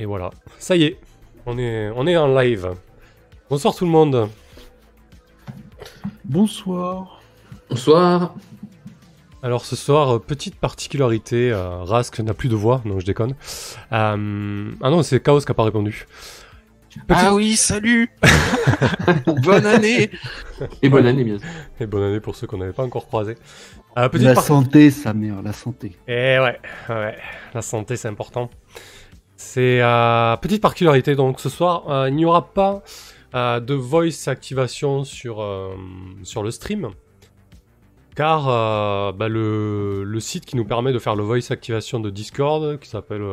Et voilà. Ça y est. On est, on est en live. Bonsoir tout le monde. Bonsoir. Bonsoir. Alors ce soir, petite particularité, euh, Rask n'a plus de voix, non je déconne. Euh, ah non, c'est Chaos qui a pas répondu. Ah oui, salut Bonne année Et bonne année, bien sûr. Et bonne année pour ceux qu'on n'avait pas encore croisés. Euh, petite La santé, sa mère, la santé. Eh ouais, ouais, la santé c'est important. C'est petite particularité donc ce soir, euh, il n'y aura pas euh, de voice activation sur, euh, le stream. Car bah, le, site qui nous permet de faire le voice activation de Discord, qui s'appelle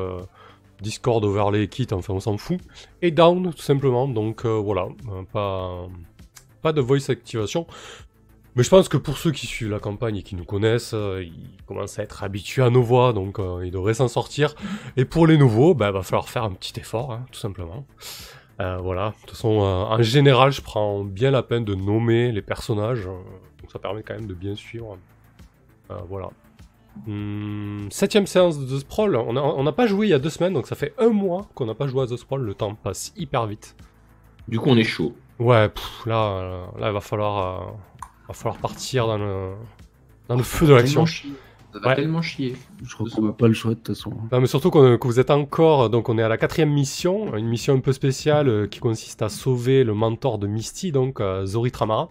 Discord Overlay Kit, enfin on s'en fout, est down tout simplement. Donc voilà, pas de voice activation. Mais je pense que pour ceux qui suivent la campagne et qui nous connaissent, euh, ils commencent à être habitués à nos voix, donc euh, ils devraient s'en sortir. Et pour les nouveaux, bah, va falloir faire un petit effort, hein, tout simplement. Euh, voilà. De toute façon, en général, je prends bien la peine de nommer les personnages, donc ça permet quand même de bien suivre. Voilà. Hum, septième séance de The Sprawl. On n'a pas joué il y a deux semaines, donc ça fait un mois qu'on n'a pas joué à The Sprawl. Le temps passe hyper vite. Du coup, on est chaud. Ouais, pff, là, là, il va falloir, va falloir partir dans le, dans le feu de l'action. Tellement chier. Ça va Ouais. tellement chier. Je crois qu'on n'a pas le choix de toute façon. Non, mais surtout qu'on- que vous êtes encore, donc on est à la quatrième mission, une mission un peu spéciale euh, qui consiste à sauver le mentor de Misty, donc euh, Zori Tramara.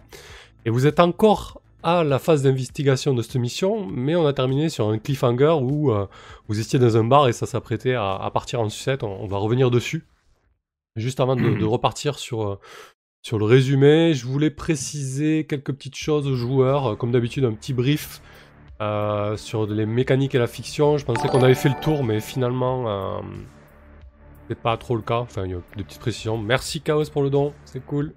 Et vous êtes encore à la phase d'investigation de cette mission, mais on a terminé sur un cliffhanger où euh, vous étiez dans un bar et ça s'apprêtait à, à partir en sucette. On, on va revenir dessus. Juste avant de, de repartir sur, euh, sur le résumé, je voulais préciser quelques petites choses aux joueurs. Euh, Comme d'habitude, un petit brief euh, sur les mécaniques et la fiction. Je pensais qu'on avait fait le tour, mais finalement, euh, c'est pas trop le cas. Enfin, il y a des petites précisions. Merci Chaos pour le don, c'est cool.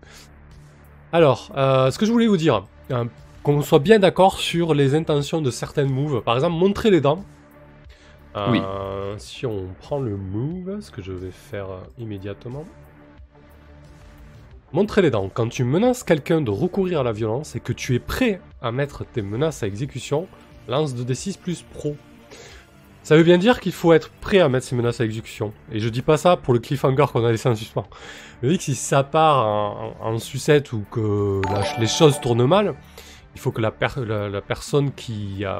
Alors, euh, ce que je voulais vous dire, euh, qu'on soit bien d'accord sur les intentions de certaines moves. Par exemple, montrer les dents. Oui. Si on prend le move, ce que je vais faire immédiatement. Montrer les dents. Quand tu menaces quelqu'un de recourir à la violence et que tu es prêt à mettre tes menaces à exécution, lance 2d6 plus pro. Ça veut bien dire qu'il faut être prêt à mettre ses menaces à exécution. Et je dis pas ça pour le cliffhanger qu'on a laissé en suspens. Je dis que si ça part en, sucette ou que les choses tournent mal, il faut que la, per- la- la personne qui a,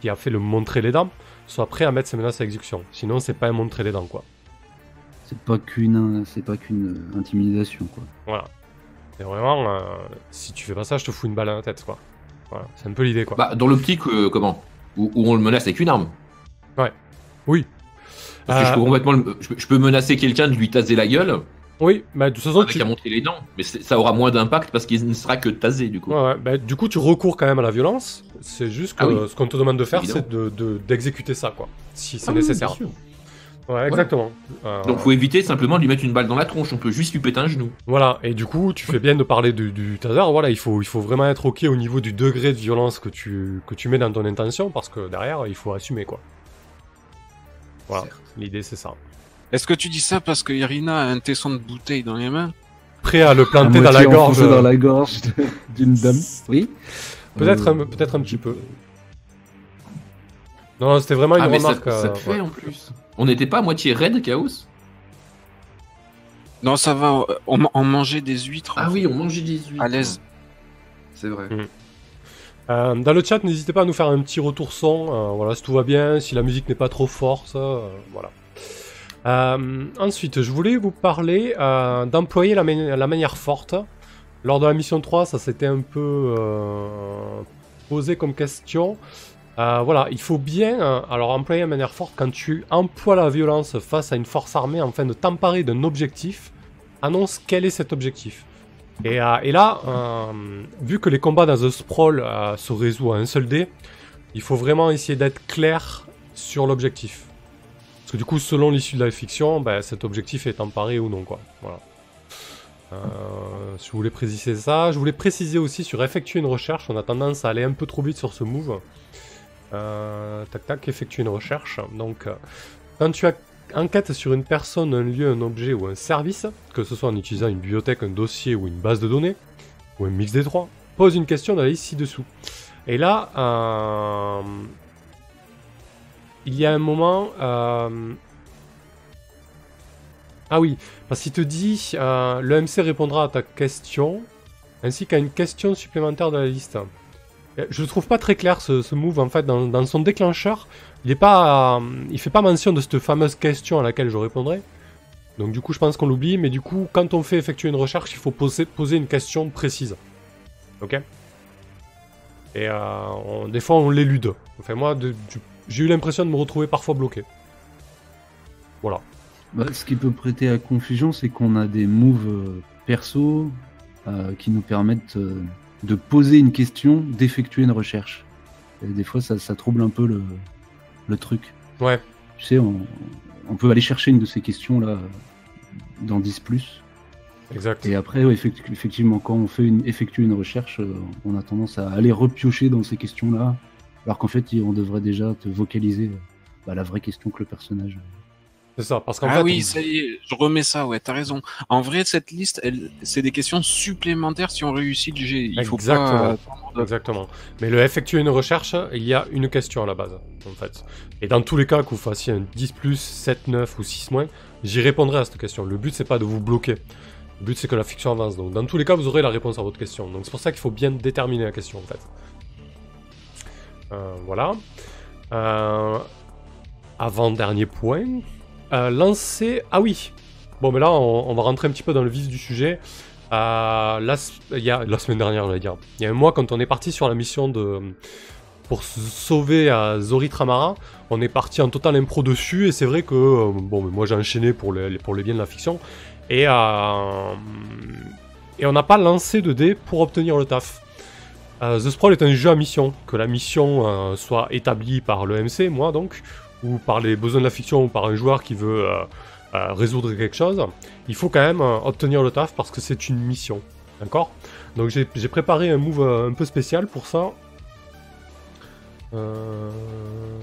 qui a fait le montrer les dents soit prêt à mettre ses menaces à exécution. Sinon, c'est pas un montrer les dents, quoi. C'est pas qu'une, c'est pas qu'une euh, intimidation quoi. Voilà. C'est vraiment, euh, si tu fais pas ça, je te fous une balle à la tête, quoi. Voilà, c'est un peu l'idée, quoi. Bah, dans l'optique, euh, comment? Où, où on le menace avec une arme. oui. Parce que je Euh, peux complètement le- je, peux- je peux menacer quelqu'un de lui taser la gueule Oui, bah de toute façon, avec tu... à montrer les dents. Mais ça aura moins d'impact parce qu'il ne sera que tasé, du coup. Ouais, ouais, bah, du coup, tu recours quand même à la violence. C'est juste que Ah oui. euh, ce qu'on te demande de faire, c'est de, de- d'exécuter ça, quoi. Si c'est Ah oui, nécessaire. bien sûr. Ouais, exactement. Euh, Donc, faut éviter simplement de lui mettre une balle dans la tronche. On peut juste lui péter un genou. Voilà, et du coup, tu fais bien de parler du, du taser. Voilà, il faut, il faut vraiment être ok au niveau du degré de violence que tu, que tu mets dans ton intention, parce que derrière, il faut assumer, quoi. Voilà, l'idée, c'est ça. Est-ce que tu dis ça parce que Irina a un tesson de bouteille dans les mains? Prêt à le À planter dans la gorge. dans la gorge d'une dame. Oui. Peut-être Euh, un, peut-être un petit peu. Non, c'était vraiment une Ah, mais ça, remarque. ça euh, te fait ouais. en plus. On n'était pas à moitié raide, Chaos Non, ça va, on, on mangeait des huîtres. Ah oui, on mangeait des huîtres. À l'aise. C'est vrai. Mm. Euh, dans le chat, n'hésitez pas à nous faire un petit retour son. euh, voilà, si tout va bien, si la musique n'est pas trop forte, euh, voilà. Euh, ensuite, je voulais vous parler euh, d'employer la, mani- la manière forte. Lors de la mission 3, ça s'était un peu euh, posé comme question. Euh, voilà, il faut bien euh, alors employer la manière forte quand tu emploies la violence face à une force armée afin de t'emparer d'un objectif. Annonce quel est cet objectif. Et, euh, là, vu que les combats dans The Sprawl se résout à un seul dé, il faut vraiment essayer d'être clair sur l'objectif. Parce que du coup, selon l'issue de la fiction, ben, cet objectif est emparé ou non. Voilà. Je voulais préciser ça. Je voulais préciser aussi sur effectuer une recherche. On a tendance à aller un peu trop vite sur ce move. Euh, tac tac, effectuer une recherche. Donc, euh, quand tu as enquête sur une personne, un lieu, un objet ou un service, que ce soit en utilisant une bibliothèque, un dossier ou une base de données, ou un mix des trois, pose une question dans la liste ci-dessous. Et là, euh, il y a un moment, Ah oui, parce qu'il te dit euh, répondra à ta question ainsi qu'à une question supplémentaire de la liste. Euh, Je le trouve pas très clair ce, move en fait dans, son déclencheur. Il est pas, euh, il fait pas mention de cette fameuse question à laquelle je répondrai. Donc du coup je pense qu'on l'oublie, mais du coup quand on fait effectuer une recherche, il faut poser, poser une question précise. Ok? Et euh, des fois on l'élude. Enfin moi j'ai eu l'impression de me retrouver parfois bloqué. Voilà. Bah, ce qui peut prêter à confusion, c'est qu'on a des moves perso qui nous permettent de poser une question, d'effectuer une recherche. Et des fois, ça, ça trouble un peu le, le truc. Ouais. Tu sais, on, on peut aller chercher une de ces questions-là dans 10. Exact. Et après, ouais, effectivement, quand on fait une, effectue une recherche, euh, on a tendance à aller repiocher dans ces questions-là, alors qu'en fait, on devrait déjà te vocaliser euh, bah, la vraie question que le personnage. C'est ça, parce qu'en Ah fait, oui, on- ça y est, je remets ça, ouais, t'as raison. En vrai, cette liste, elle, c'est des questions supplémentaires si on réussit le G. Il faut Exactement. pas attendre de- Exactement. Mais le effectuer une recherche, il y a une question à la base, en fait. Et dans tous les cas, que vous fassiez un 10 plus, 7, 9 ou 6 moins, j'y répondrai à cette question. Le but, c'est pas de vous bloquer. Le but, c'est que la fiction avance. Donc, dans tous les cas, vous aurez la réponse à votre question. Donc, c'est pour ça qu'il faut bien déterminer la question, en fait. Euh, voilà. Euh, Avant-dernier point. Euh, lancer... Ah oui Bon, mais là, on, on va rentrer un petit peu dans le vif du sujet. Euh, la, y a, la semaine dernière, j'allais dire. Il y a un mois, quand on est parti sur la mission de pour sauver à Zori Tramara, on est parti en total impro dessus, et c'est vrai que euh, bon, mais moi j'ai enchaîné pour les, pour les biens de la fiction, et euh, et on n'a pas lancé de dés pour obtenir le taf. Euh, The Sprawl est un jeu à mission, que la mission euh, soit établie par le MC, moi donc, ou par les besoins de la fiction, ou par un joueur qui veut euh, euh, résoudre quelque chose, il faut quand même euh, obtenir le taf parce que c'est une mission. D'accord? Donc j'ai préparé un move un peu spécial pour ça.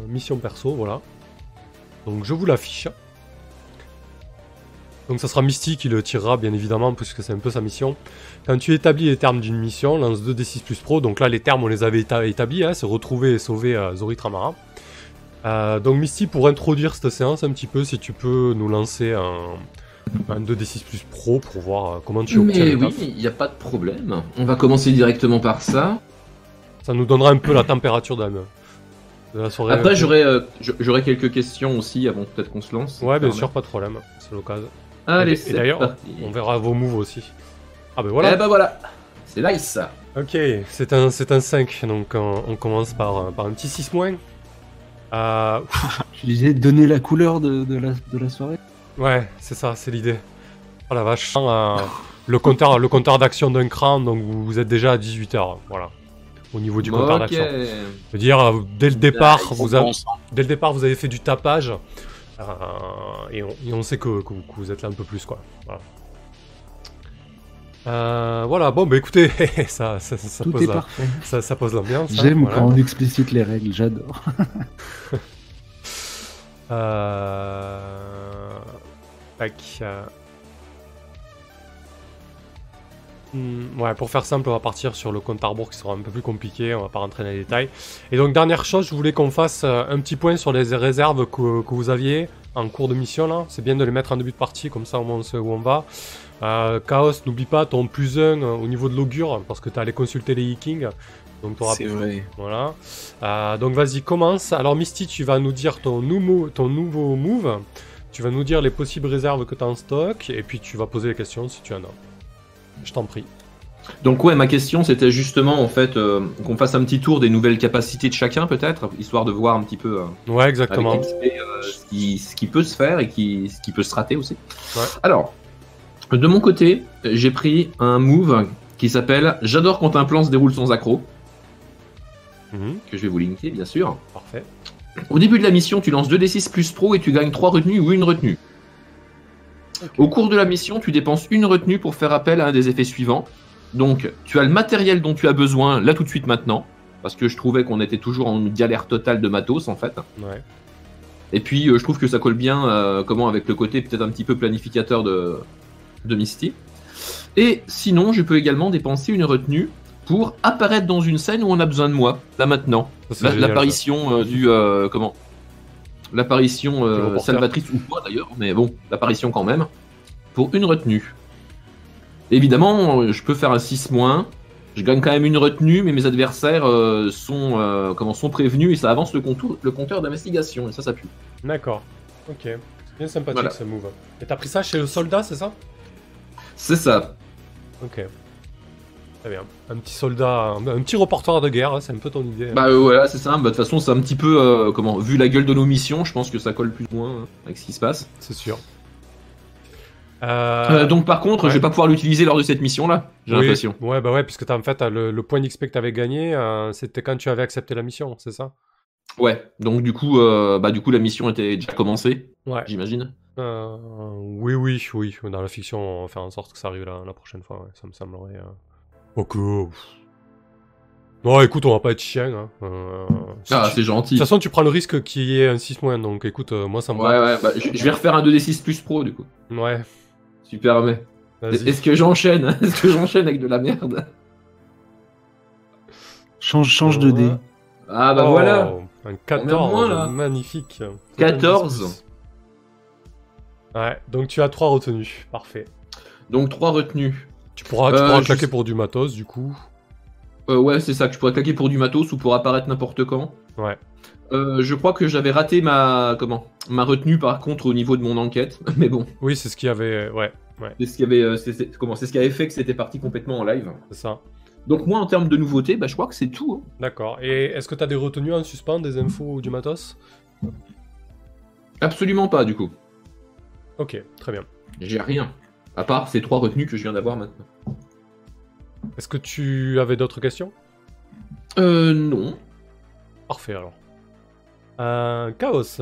Mission perso, voilà. Donc je vous l'affiche. Donc ça sera Misty qui le tirera bien évidemment puisque c'est un peu sa mission. Quand tu établis les termes d'une mission, lance 2d6 plus pro. Donc là les termes on les avait éta- établis, hein, c'est retrouver et sauver euh, Zori Tramara. Euh, donc Misty pour introduire cette séance un petit peu, si tu peux nous lancer un, un 2d6 plus pro pour voir euh, comment tu obtiens Mais oui, il n'y a pas de problème. On va commencer directement par ça. Ça nous donnera un peu la température de la, de la soirée. Après, j'aurai euh, quelques questions aussi avant peut-être qu'on se lance. Ouais, bien sûr, pas de problème, c'est l'occasion. Allez, c'est d'ailleurs, parti. On verra vos moves aussi. Ah ben Voilà. Eh ben voilà, c'est nice. Ok, c'est un, un 5, donc on, on commence par, un- par un petit 6 moins. Euh, Je disais donner la couleur de, de la, de la soirée. ouais, c'est ça, c'est l'idée. Oh la vache. Euh, le compteur, le compteur d'action d'un cran, donc vous, vous êtes déjà à 18h, voilà. Au niveau du compteur d'action. Je veux dire, euh, dès le départ, vous avez, Bon sang. dès le départ, vous avez fait du tapage. euh, et, on, et on sait que, que vous êtes là un peu plus, quoi. Voilà. Euh, voilà, bon, bah écoutez, ça, ça, ça Tout pose, est la- parfait. ça, ça pose l'ambiance. hein, J'aime voilà. quand on explicite les règles, j'adore. Euh... Tac. Hmm, ouais, pour faire simple, on va partir sur le compte à rebours qui sera un peu plus compliqué, on va pas rentrer dans les détails. Et donc, dernière chose, je voulais qu'on fasse euh, un petit point sur les réserves que, que vous aviez en cours de mission là. C'est bien de les mettre en début de partie, comme ça au moins on sait où on va. Euh, Chaos, n'oublie pas ton plus 1 au niveau de l'augure, parce que tu as allé consulter les Vikings. Donc, t'auras C'est vrai. voilà. Euh, donc vas-y, commence. Alors Misty, tu vas nous dire ton, nouveau- ton nouveau move. Tu vas nous dire les possibles réserves que tu as en stock. Et puis tu vas poser les questions si tu en as. Je t'en prie. Donc ouais, ma question c'était justement en fait euh, qu'on fasse un petit tour des nouvelles capacités de chacun peut-être, histoire de voir un petit peu euh, Ouais, avec exactement. XP, euh, ce, qui, ce qui peut se faire et qui, ce qui peut se rater aussi. Ouais. Alors, de mon côté, j'ai pris un move qui s'appelle J'adore quand un plan se déroule sans accro, Mhm, que je vais vous linker bien sûr. parfait. Au début de la mission, tu lances 2d6 plus pro et tu gagnes 3 retenues ou une retenue. Au cours de la mission, tu dépenses une retenue pour faire appel à un des effets suivants. Donc, tu as le matériel dont tu as besoin là tout de suite maintenant, parce que je trouvais qu'on était toujours en galère totale de matos en fait. Ouais. Et puis, euh, je trouve que ça colle bien, euh, comment, avec le côté peut-être un petit peu planificateur de, de Misty. Et sinon, je peux également dépenser une retenue pour apparaître dans une scène où on a besoin de moi, là maintenant. L'apparition euh, du. euh, comment? L'apparition euh, salvatrice ou pas d'ailleurs, mais bon, l'apparition quand même. pour une retenue. Évidemment, je peux faire un 6 moins. Je gagne quand même une retenue, mais mes adversaires euh, sont, euh, comment, sont prévenus et ça avance le, contour, le compteur d'investigation. Et ça, ça pue. D'accord. Ok. C'est bien sympathique Voilà. ce move. Et t'as pris ça chez le soldat, c'est ça? C'est ça. Ok. Très bien. Un petit soldat, un, un petit reporter de guerre, hein, c'est un peu ton idée. hein. Bah euh, voilà, c'est ça. Bah, De toute façon, c'est un petit peu, euh, comment, vu la gueule de nos missions, je pense que ça colle plus ou moins hein, avec ce qui se passe. C'est sûr. Euh, Euh, donc par contre, ouais. je vais pas pouvoir l'utiliser lors de cette mission-là, j'ai oui. l'impression. Ouais, bah ouais, puisque t'as en fait t'as le, le point d'XP que t'avais gagné, euh, c'était quand tu avais accepté la mission, c'est ça? Ouais. Donc du coup, euh, bah du coup, la mission était déjà commencée, Ouais. j'imagine. Euh, oui, oui, oui. Dans la fiction, on va faire en sorte que ça arrive la, la prochaine fois. ouais, Ça me semblerait. Euh... Ok. pff. Non, écoute, on va pas être chien. Hein. Euh, si Ah, tu- c'est De gentil. toute façon, tu prends le risque qu'il y ait un 6 moins. Donc, écoute, euh, moi, ça me Ouais, ouais. Bah, je je vais refaire un 2d6 plus pro du coup. Ouais. Super, mais. Est-ce que j'enchaîne? Est-ce que j'enchaîne avec de la merde? Change, change de dé. Ah bah Oh, voilà. Un 14. moins, là. magnifique. 14. Ouais, donc tu as 3 retenues. Parfait. Donc trois retenues. Tu pourras, tu Euh, pourras claquer pour du matos, du coup. Euh, ouais, c'est ça que je pourrais claquer pour du matos ou pour apparaître n'importe quand. Ouais. Euh, je crois que j'avais raté ma comment ma retenue par contre au niveau de mon enquête, mais bon, Oui, c'est ce qu'il y avait. Ouais, ouais, c'est ce qui avait c'est- comment c'est ce qui avait fait que c'était parti complètement en live. c'est ça. Donc moi en termes de nouveautés, bah, je crois que c'est tout. hein. D'accord. Et est-ce que tu as des retenues en suspens, des infos ou du matos? Absolument pas du coup. Ok, très bien. J'ai rien. À part ces trois retenues que je viens d'avoir maintenant. Est-ce que tu avais d'autres questions? Euh non. Parfait alors. Euh, Chaos.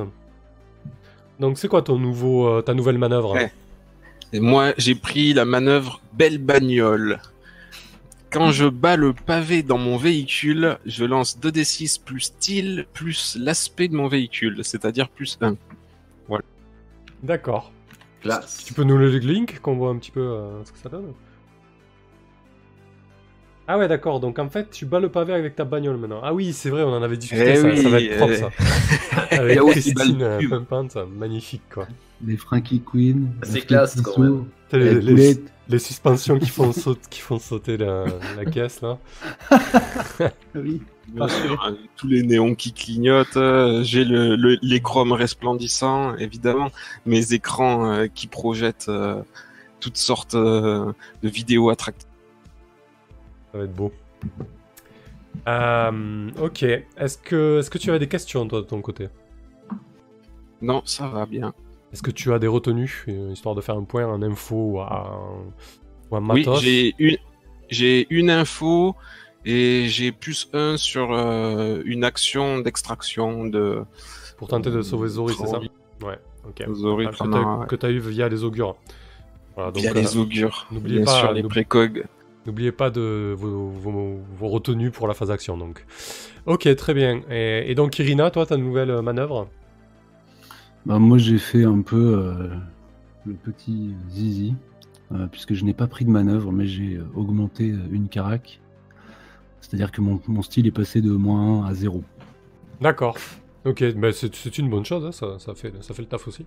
Donc c'est quoi ton nouveau, euh, ta nouvelle manœuvre Ouais. Et moi, j'ai pris la manœuvre belle bagnole. Quand je bats le pavé dans mon véhicule, je lance 2d6 plus style plus l'aspect de mon véhicule, c'est-à-dire plus 1. D'accord. Tu peux nous le link qu'on voit un petit peu euh, ce que ça donne Ah ouais d'accord, donc en fait tu bats le pavé avec ta bagnole maintenant. Ah oui c'est vrai, on en avait discuté, Eh ça, oui, ça va être propre eh. ça. Avec Christine euh, pub. pimpante, magnifique quoi. Les Frankie Queen. C'est la classe, quand même. Les, la les- suspensions qui font, saut- qui font sauter la, la caisse là. Oui. Bien sûr, hein, tous les néons qui clignotent, euh, j'ai le, le- les chromes resplendissants, évidemment, mes écrans euh, qui projettent euh, toutes sortes euh, de vidéos attractives. Ça va être beau. Euh, ok, est-ce que, est que tu as des questions toi de ton côté? Non, ça va bien. Est-ce que tu as des retenues, euh, histoire de faire un point en info ou ou en Oui, matos? j'ai une, j'ai une info et j'ai plus un sur euh, une action d'extraction de Pour tenter de sauver Zori, c'est ça? Ouais, ok. Zori Ah, que tu as eu via les augures. Voilà, donc, via euh, les augures. n'oubliez Bien pas- sûr, les précogs. N'oubliez pas de vos, vos- vos retenues pour la phase action, donc. Ok, très bien. Et, et donc, Irina, toi, ta nouvelle euh, manœuvre? Bah, moi, j'ai fait un peu euh, le petit zizi, euh, puisque je n'ai pas pris de manœuvre, mais j'ai augmenté une carac. C'est-à-dire que mon, mon style est passé de moins 1 à 0. D'accord. Ok, bah, c'est c'est une bonne chose, hein, ça, ça, fait, ça fait le taf aussi.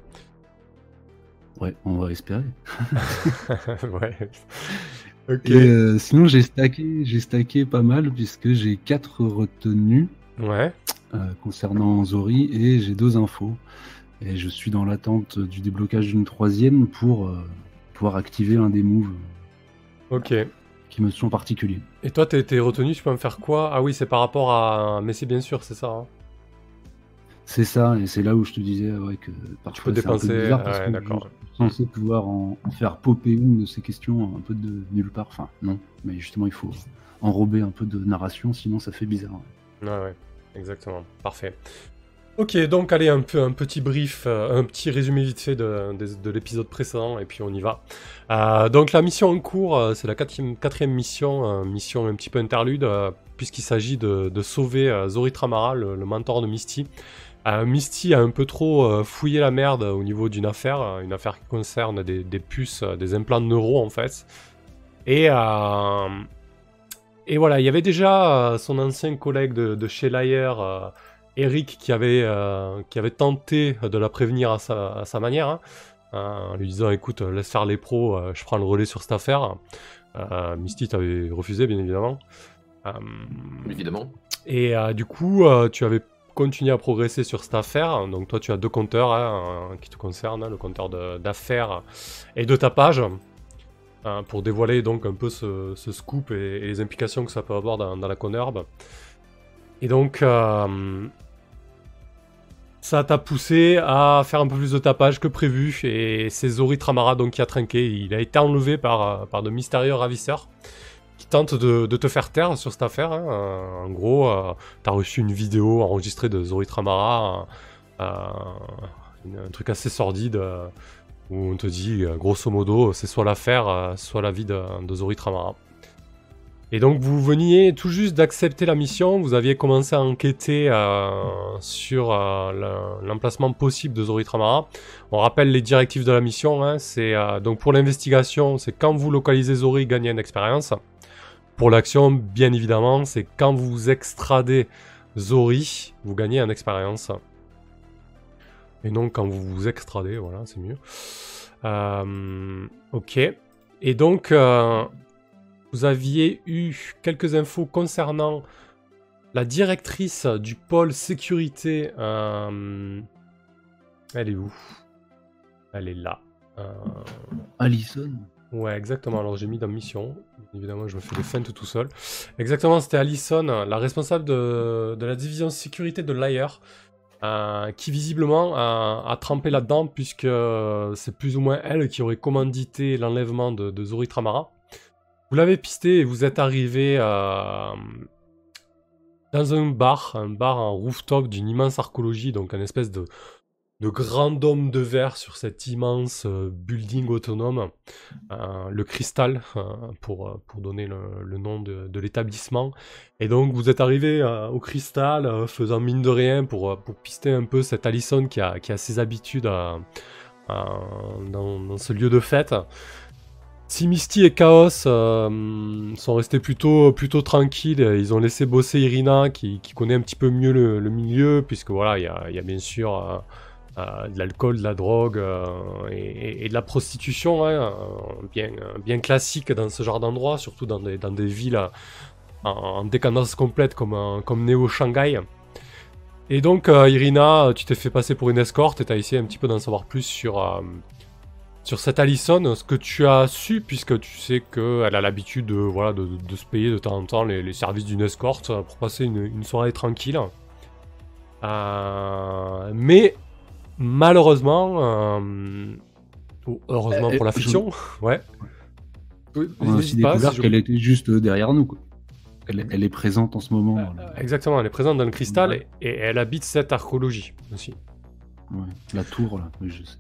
Ouais, on va espérer. ouais. Et, euh, sinon, j'ai stacké, j'ai stacké pas mal, puisque j'ai 4 retenues Ouais. euh, concernant Zori et j'ai deux infos. Et je suis dans l'attente du déblocage d'une troisième pour euh, pouvoir activer un des moves Ok. qui me sont particuliers. Et toi, t'es t'es retenu, tu peux me faire quoi? Ah oui, c'est par rapport à. Mais c'est bien sûr, c'est ça. hein. C'est ça, et c'est là où je te disais ouais, que Tu parfois peux c'est un peu dépenser. bizarre parce Ouais, que d'accord. je suis censé pouvoir en, en faire popper une de ces questions un peu de nulle part. Enfin, non, mais justement, il faut enrober un peu de narration, sinon ça fait bizarre. Ouais, ouais, exactement. Parfait. Ok, donc allez, un, peu, un petit brief, euh, un petit résumé vite fait de, de- de l'épisode précédent, et puis on y va. Euh, donc la mission en cours, euh, c'est la quatrième, quatrième mission, euh, mission un petit peu interlude, euh, puisqu'il s'agit de, de sauver euh, Zori Tramara, le, le mentor de Misty. Euh, Misty a un peu trop euh, fouillé la merde au niveau d'une affaire, euh, une affaire qui concerne des, des puces, euh, des implants de neuros en fait. Et, et voilà, il y avait déjà son ancien collègue de, de chez Layer, Eric, qui avait, qui avait tenté de la prévenir à sa, à sa manière. hein. hein, en lui disant écoute, laisse faire les pros, euh, je prends le relais sur cette affaire. Euh, Misty t'avait refusé, bien évidemment. Euh, Évidemment. et du coup, tu avais continué à progresser sur cette affaire. Donc toi, tu as deux compteurs hein, qui te concernent, le compteur d'affaires et de tapage, hein, pour dévoiler donc un peu ce, scoop et, les implications que ça peut avoir dans, la conherbe. Et donc, euh, ça t'a poussé à faire un peu plus de tapage que prévu. Et c'est Zori Tramara donc qui a trinqué. Il a été enlevé par, par de mystérieux ravisseurs qui tentent de, te faire taire sur cette affaire. hein. Euh, en gros, euh, t'as reçu une vidéo enregistrée de Zori Tramara, euh, une- un truc assez sordide euh, où on te dit, euh, grosso modo, c'est soit l'affaire, euh, soit la vie de, de Zori Tramara. Et donc vous veniez tout juste d'accepter la mission, vous aviez commencé à enquêter euh, sur euh, le- l'emplacement possible de Zori Tramara. On rappelle les directives de la mission, hein, c'est euh, donc pour l'investigation, c'est quand vous localisez Zori, gagnez une expérience. Pour l'action, bien évidemment, c'est quand vous extradez Zori, vous gagnez une expérience. Et non quand vous vous extradez, voilà, c'est mieux. Euh, ok. Et donc, euh, vous aviez eu quelques infos concernant la directrice du pôle sécurité. euh, Elle est où? Elle est là. Allison. Ouais, exactement. Alors j'ai mis dans mission. Évidemment, je me fais des feintes tout seul. Exactement, c'était Allison, la responsable de, la division sécurité de l'AIR, euh, qui visiblement a, trempé là-dedans, puisque euh, c'est plus ou moins elle qui aurait commandité l'enlèvement de, de Zori Tramara. Vous l'avez pisté et vous êtes arrivé euh, dans un bar, un bar en rooftop d'une immense archéologie, donc un espèce de, de grand dôme de verre sur cet immense euh, building autonome. Euh, le cristal, euh, pour, pour donner le, nom de, de l'établissement. Et donc vous êtes arrivé au cristal, faisant mine de rien pour, pour pister un peu cette Allison qui a, qui a ses habitudes dans, ce lieu de fête. Si Misty et Chaos sont restés plutôt, plutôt tranquilles, ils ont laissé bosser Irina qui, qui connaît un petit peu mieux le, milieu, puisque voilà, il y a bien sûr euh, de l'alcool, de la drogue euh, et, de la prostitution, hein, euh, bien, bien classique dans ce genre d'endroit, surtout dans des, dans des villes en, en décadence complète comme, comme Néo Shanghai. Et donc, Irina, tu t'es fait passer pour une escorte et tu as essayé un petit peu d'en savoir plus sur, sur cette Allison, ce que tu as su, puisque tu sais qu'elle a l'habitude de, voilà, de, se payer de temps en temps les, services d'une escorte pour passer une, soirée tranquille. Mais malheureusement, euh, ou heureusement Euh, pour la je- fiction, ouais. Oui, On a aussi n'hésite pas, découvert si je- qu'elle était juste derrière nous. quoi. Elle, elle est présente en ce moment. voilà. Exactement, elle est présente dans le cristal Ouais. et, et elle habite cette archéologie aussi. Ouais. La tour, là. Oui, je sais.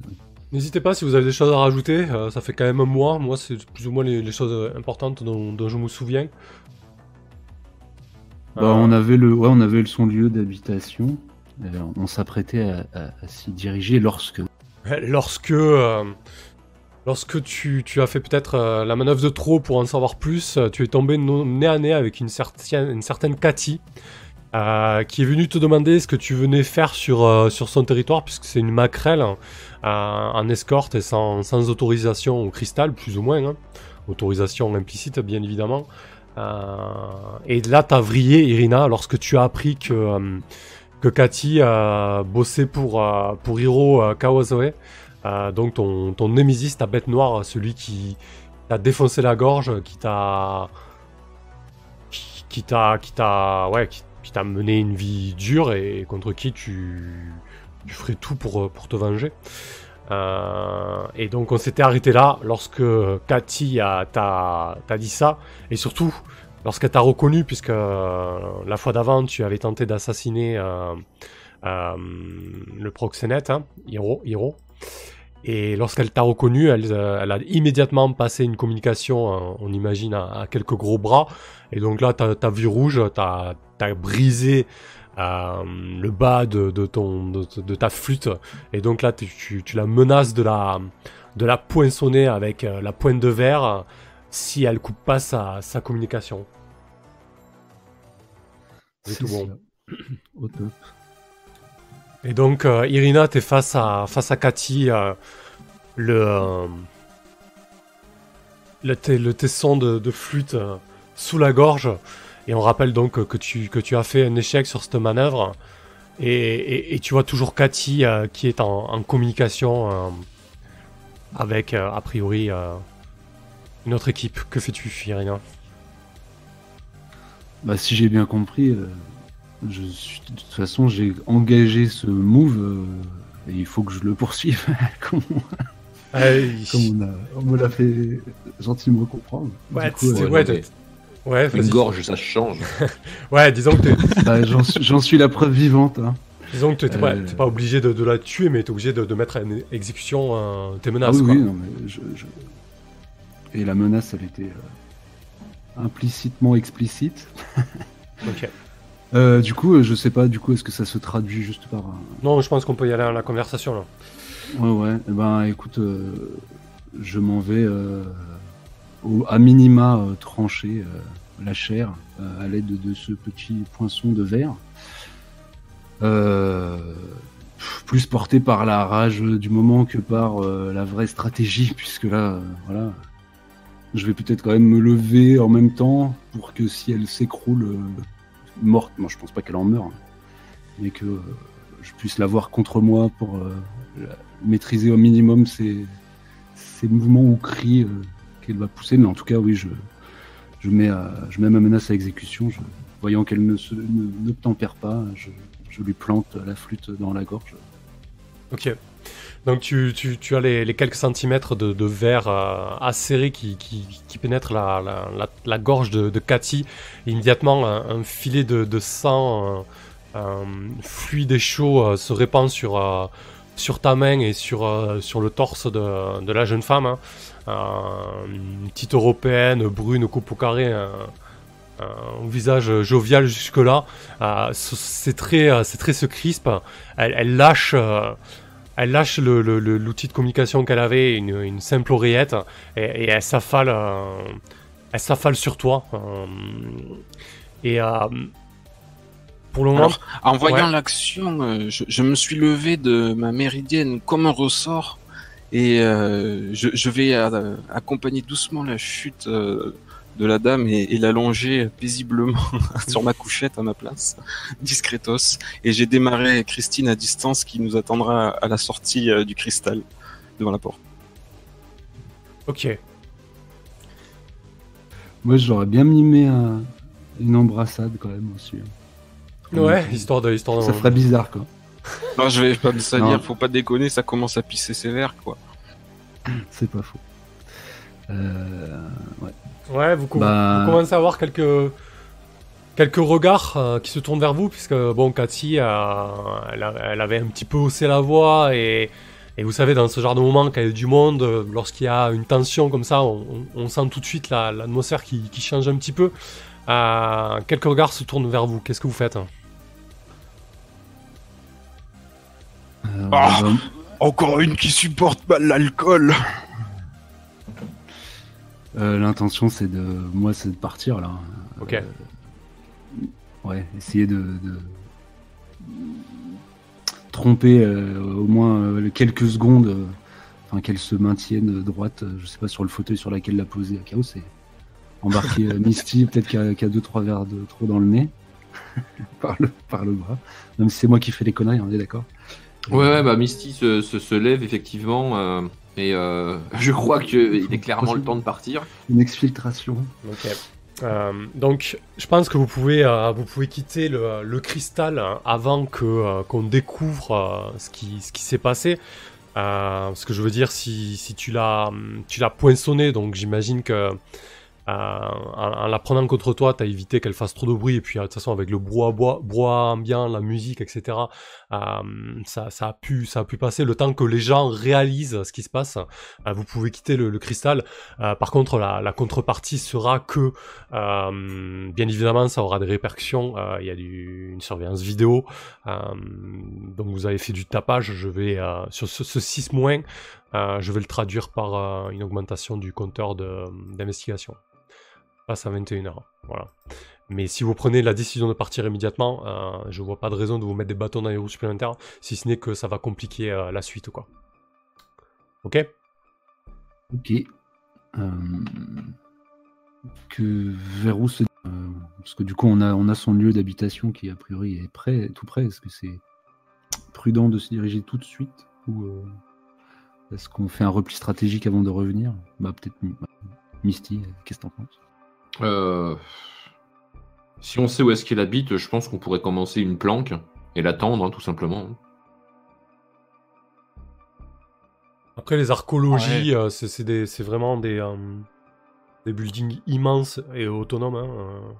N'hésitez pas si vous avez des choses à rajouter, euh, ça fait quand même un mois, moi c'est plus ou moins les, les choses euh, importantes dont, dont je me souviens. Bah, Euh, on, avait le, ouais, on avait le son lieu d'habitation. Euh, on s'apprêtait à, s'y diriger lorsque. Lorsque, euh, lorsque tu, tu as fait peut-être euh, la manœuvre de trop pour en savoir plus, tu es tombé nez à nez avec une certaine, une certaine Cathy, qui est venue te demander ce que tu venais faire sur, sur son territoire, puisque c'est une maquerelle euh, en escorte et sans, autorisation au cristal, plus ou moins. hein. Autorisation implicite, bien évidemment. Et là, t'as vrillé, Irina, lorsque tu as appris que, que Cathy euh, bossait pour, euh, pour Hiro euh, Kawazoe. Euh, donc ton, ton ta bête noire, celui qui t'a défoncé la gorge, qui t'a... qui t'a... qui t'a... ouais, qui, t'a mené une vie dure et contre qui tu... ferais tout pour, pour te venger. Et donc on s'était arrêté là lorsque Cathy a- t'a dit ça, et surtout lorsqu'elle t'a reconnu, puisque euh, la fois d'avant tu avais tenté d'assassiner euh, euh, le proxénète, hein, Hiro, Hiro. Et lorsqu'elle t'a reconnu, elle, a immédiatement passé une communication, on imagine, à, quelques gros bras. Et donc là, ta, ta vie rouge, t'as as brisé le bas de, ta flûte. Et donc là, tu, la menaces de la, de la poinçonner avec la pointe de verre si elle coupe pas sa, sa communication. C'est tout bon. ça. Au top. Et donc, euh, Irina, t'es face à, face à Cathy. euh, le, euh, le, te- le tesson de, de flûte sous la gorge. Et on rappelle donc que tu, que tu as fait un échec sur cette manœuvre. Et, et- et tu vois toujours Cathy qui est en, en communication avec, a priori, une autre équipe. Que fais-tu, Irina Bah, si j'ai bien compris, euh, je suis- de toute façon, j'ai engagé ce move euh, et il faut que je le poursuive, comme, on, comme on, a- on me l'a fait gentiment comprendre. Ouais, coup, c'est- euh, ouais, mais Une gorge, ça change. Ouais, disons que bah, j'en suis- la preuve vivante. hein. disons que t'es t'es pas, Euh. t'es pas obligé de, de la tuer, mais t'es obligé de, de mettre en exécution euh, tes Ah menaces. oui, quoi. oui, non, mais je, je- Et la menace, elle était euh, implicitement explicite. Ok. Euh, du coup, euh, je sais pas, du coup, est-ce que ça se traduit juste par un, Non, je pense qu'on peut y aller à la conversation là. Ouais, ouais. Eh ben, écoute, euh, je m'en vais euh, au, à minima trancher la chair à l'aide de ce petit poinçon de verre. Plus porté par la rage du moment que par la vraie stratégie, puisque là, voilà, je vais peut-être quand même me lever en même temps pour que si elle s'écroule euh, morte, moi je pense pas qu'elle en meurt, hein, mais que euh, je puisse l'avoir contre moi pour euh, maîtriser au minimum ses, ses mouvements ou cris qu'elle va pousser. Mais en tout cas, oui, je, je, mets, je mets ma menace à exécution. Je, voyant qu'elle ne, ne, ne tempère pas, je, je lui plante la flûte dans la gorge. Ok. Donc tu, as les, quelques centimètres de, verre euh, acéré qui, qui, qui pénètrent la, gorge de, Cathy. Immédiatement, un, filet de, sang euh, euh, fluide et chaud se répand sur, ta main et sur, le torse de, la jeune femme. hein. Une petite européenne, brune, coupe au carré, un, visage jovial jusque-là. Euh, ses traits, euh, elle lâche... elle lâche le- le- le- l'outil de communication qu'elle avait, une, une simple oreillette, et, et elle s'affale, euh, elle s'affale sur toi. euh, et euh, pour le moment, Alors, en voyant Ouais. l'action, je, je me suis levé de ma méridienne comme un ressort et je, je vais accompagner doucement la chute de la dame et, et l'allonger paisiblement sur ma couchette à ma place, discretos. Et j'ai démarré Christine à distance qui nous attendra à la sortie euh, du cristal devant la porte. ok. Moi, j'aurais bien mimé un- une embrassade quand même aussi. hein. Ouais, histoire de, histoire de- Ça ferait bizarre, quoi. Non, je vais pas me salir, Non. faut pas déconner, ça commence à pisser sévère quoi. C'est pas faux. Euh, ouais. Ouais, vous, Bah- vous commencez à avoir quelques quelques regards euh, qui se tournent vers vous, puisque bon, Cathy, euh, elle, a- elle avait un petit peu haussé la voix et et vous savez, dans ce genre de moment, quand il y a du monde, lorsqu'il y a une tension comme ça, on, on- on sent tout de suite la- l'atmosphère qui, qui change un petit peu. Euh, quelques regards se tournent vers vous. Qu'est-ce que vous faites Euh, Ah. Encore une qui supporte mal l'alcool. Euh, L'intention, c'est de, moi, c'est de partir là. Ok. Euh, ouais, essayer de, de tromper euh, au moins quelques secondes, enfin qu'elle se maintienne droite. je sais pas sur le fauteuil sur lequel l'a posé à Chaos, c'est embarquer Misty, peut-être qu'il y, a- deux trois verres de trop dans le nez par le par le bras. Même si c'est moi qui fais les conneries, on est d'accord. Ouais, ouais, bah Misty se, se, se lève effectivement. Et euh, je crois qu'il est clairement le temps de partir. Une exfiltration. Ok. Euh, donc, je pense que vous pouvez, euh, vous pouvez quitter le, le cristal hein, avant que euh, qu'on découvre euh, ce qui, ce qui s'est passé. Euh, ce que je veux dire, si, si tu l'as, tu l'as poinçonné, donc j'imagine que euh, en, en la prenant contre toi, t'as évité qu'elle fasse trop de bruit. Et puis, euh, de toute façon, avec le brouhaha brouhaha ambiant, la musique, etc., euh, ça, a pu, ça a pu passer le temps que les gens réalisent ce qui se passe. Euh, vous pouvez quitter le, cristal. Par contre, la, contrepartie sera que, bien évidemment, ça aura des répercussions. Il y a du, une surveillance vidéo. Donc, vous avez fait du tapage. Je vais, sur ce, ce 6 moins, je vais le traduire par une augmentation du compteur d'investigation. Passe à 21h. Voilà. Mais si vous prenez la décision de partir immédiatement, euh, je vois pas de raison de vous mettre des bâtons dans les roues supplémentaires, si ce n'est que ça va compliquer euh, la suite, quoi. Ok? Ok. Euh, que vers où se parce que du coup on a on a son lieu d'habitation qui a priori est prêt, tout près. Est-ce que c'est prudent de se diriger tout de suite ou est-ce qu'on fait un repli stratégique avant de revenir? Bah peut-être Misty. Qu'est-ce que t'en penses? Euh, Si on sait où est-ce qu'elle habite, je pense qu'on pourrait commencer une planque et l'attendre, hein, tout simplement. Après, les archéologies, euh, c'est- vraiment des, euh, des buildings immenses et autonomes. hein,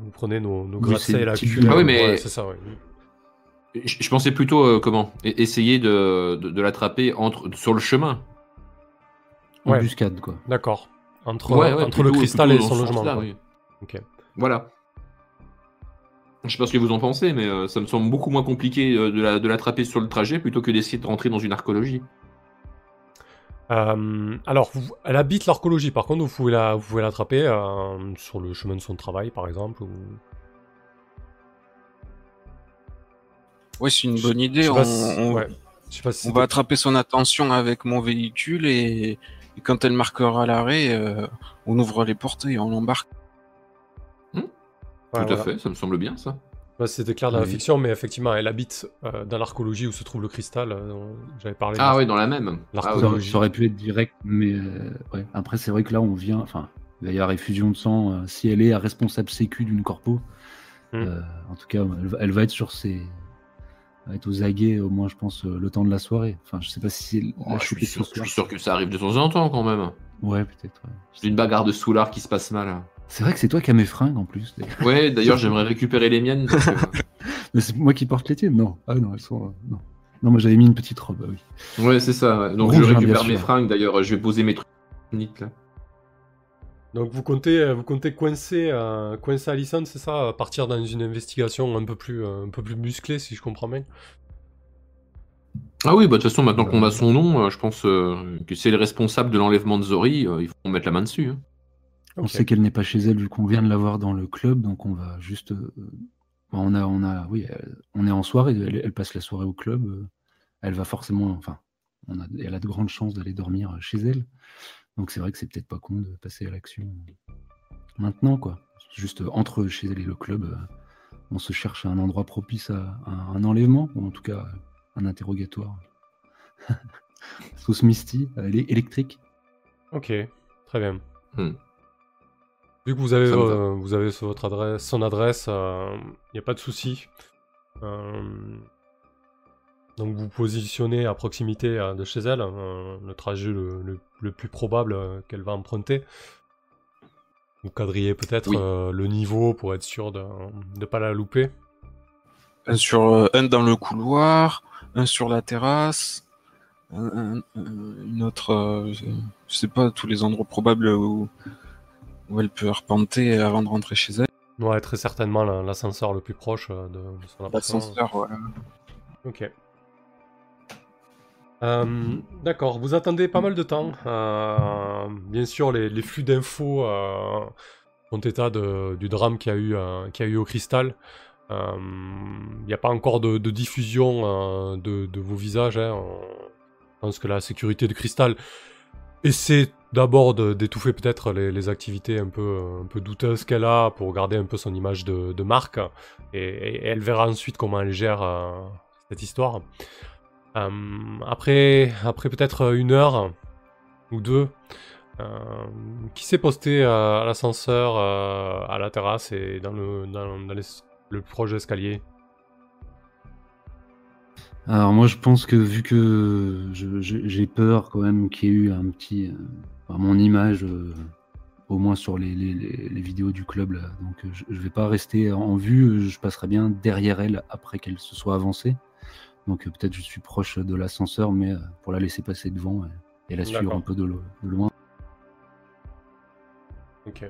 vous prenez nos, nos Oui, cul. buildings. Ah oui, mais- ouais, c'est ça, ouais. Je, je pensais plutôt euh, comment E- Essayer de, de, de l'attraper entre sur le chemin. Ouais. Embuscade quoi. D'accord. Entre, Ouais, ouais, entre le cristal et son logement. quoi. oui. Ok. Voilà. Je sais pas ce que vous en pensez, mais euh, ça me semble beaucoup moins compliqué euh, de la- de l'attraper sur le trajet plutôt que d'essayer de rentrer dans une archéologie. Euh, alors, vous- elle habite l'archéologie. Par contre, vous pouvez l'attraper euh, sur le chemin de son travail, par exemple. Ou... Ouais, c'est une bonne Je idée. sais On, pas si- on- ouais. Je sais pas si on c'était- va attraper son attention avec mon véhicule et, et quand elle marquera l'arrêt, euh, on ouvre les portes et on l'embarque. Ouais, Tout à fait, ça me semble bien ça. Ouais, C'était clair dans la fiction, mais effectivement, elle habite euh, dans l'archéologie où se trouve le cristal. euh, dont J'avais parlé. Ah oui, dans la même. Ah. L'archéologie. ça aurait pu être direct, mais euh, ouais. après c'est vrai que là on vient, enfin il va y avoir effusion de sang. euh, si elle est à responsable sécu d'une corpo, Hmm. euh, en tout cas elle, va- elle va être sur ses, être aux aguets au moins je pense euh, le temps de la soirée. Enfin je sais pas si Oh, je, suis sûr, ce je soir. suis sûr que ça arrive de temps en temps quand même. Ouais peut-être. ouais. C'est une bagarre de soulard qui se passe mal. C'est vrai que c'est toi qui as mes fringues en plus. Ouais, d'ailleurs, j'aimerais récupérer les miennes. parce que- Mais c'est moi qui porte les tiennes Non. Ah non elles sont. euh, non. Non moi j'avais mis une petite robe. ah oui. Ouais, c'est ça. ouais. Donc Rouge, je hein, récupère mes fringues. D'ailleurs, je vais poser mes trucs. Là. Donc vous comptez, euh, vous comptez coincer, euh, coincer Allison, c'est ça, à partir dans une investigation un peu plus, euh, un peu plus musclée, si je comprends bien? Ah oui, bah de toute façon, maintenant qu'on a son nom, euh, je pense euh, que c'est le responsable de l'enlèvement de Zori. euh, il faut mettre la main dessus. hein. On sait qu'elle n'est pas chez elle vu qu'on vient de la voir dans le club, donc on va juste. euh, bah, on a, on a, oui, euh, on est en soirée. Elle, elle passe la soirée au club. euh, elle va forcément, enfin, on a, elle a de grandes chances d'aller dormir chez elle. Donc c'est vrai que c'est peut-être pas con de passer à l'action maintenant, quoi. Juste euh, entre chez elle et le club, euh, on se cherche un endroit propice à, à un enlèvement ou en tout cas un interrogatoire. Sauce Misty, elle est électrique. Ok, très bien. Hmm. Vu que vous avez, euh, vous avez sur votre adresse, son adresse, il n'y a pas de souci. Euh, donc vous positionnez à proximité euh, de chez elle, euh, le trajet le, le- le plus probable euh, qu'elle va emprunter. Vous quadrillez peut-être Oui. le niveau pour être sûr de ne pas la louper. Un sur un dans le couloir, un sur la terrasse, un- un- un- une autre, euh, je sais pas, tous les endroits probables où, où elle peut arpenter avant de rentrer chez elle. Ouais, très certainement la- l'ascenseur le plus proche de, de son appartement. L'ascenseur. Ok. Euh, D'accord, vous attendez pas mal de temps. Euh, bien sûr, les, flux d'infos euh, font état de- du drame qu'il y, a eu, euh, a eu au cristal. Il n'y a pas encore de, de diffusion de, de vos visages. hein. Pense que la sécurité du cristal essaie d'abord de- d'étouffer peut-être les, activités un peu, un peu douteuses qu'elle a pour garder un peu son image de, de marque. Et, elle verra ensuite comment elle gère cette histoire. Euh, après après peut-être une heure ou deux, euh, qui s'est posté euh, à l'ascenseur, à la terrasse et dans le, dans, le proche escalier Alors moi je pense que vu que j'ai peur quand même qu'il y ait eu un petit... mon image, au moins sur les, vidéos du club, donc je, je vais pas rester en vue, je passerai bien derrière elle après qu'elle se soit avancée. Donc euh, peut-être je suis proche de l'ascenseur, mais euh, pour la laisser passer devant euh, et la suivre un peu de, lo- de loin. Ok.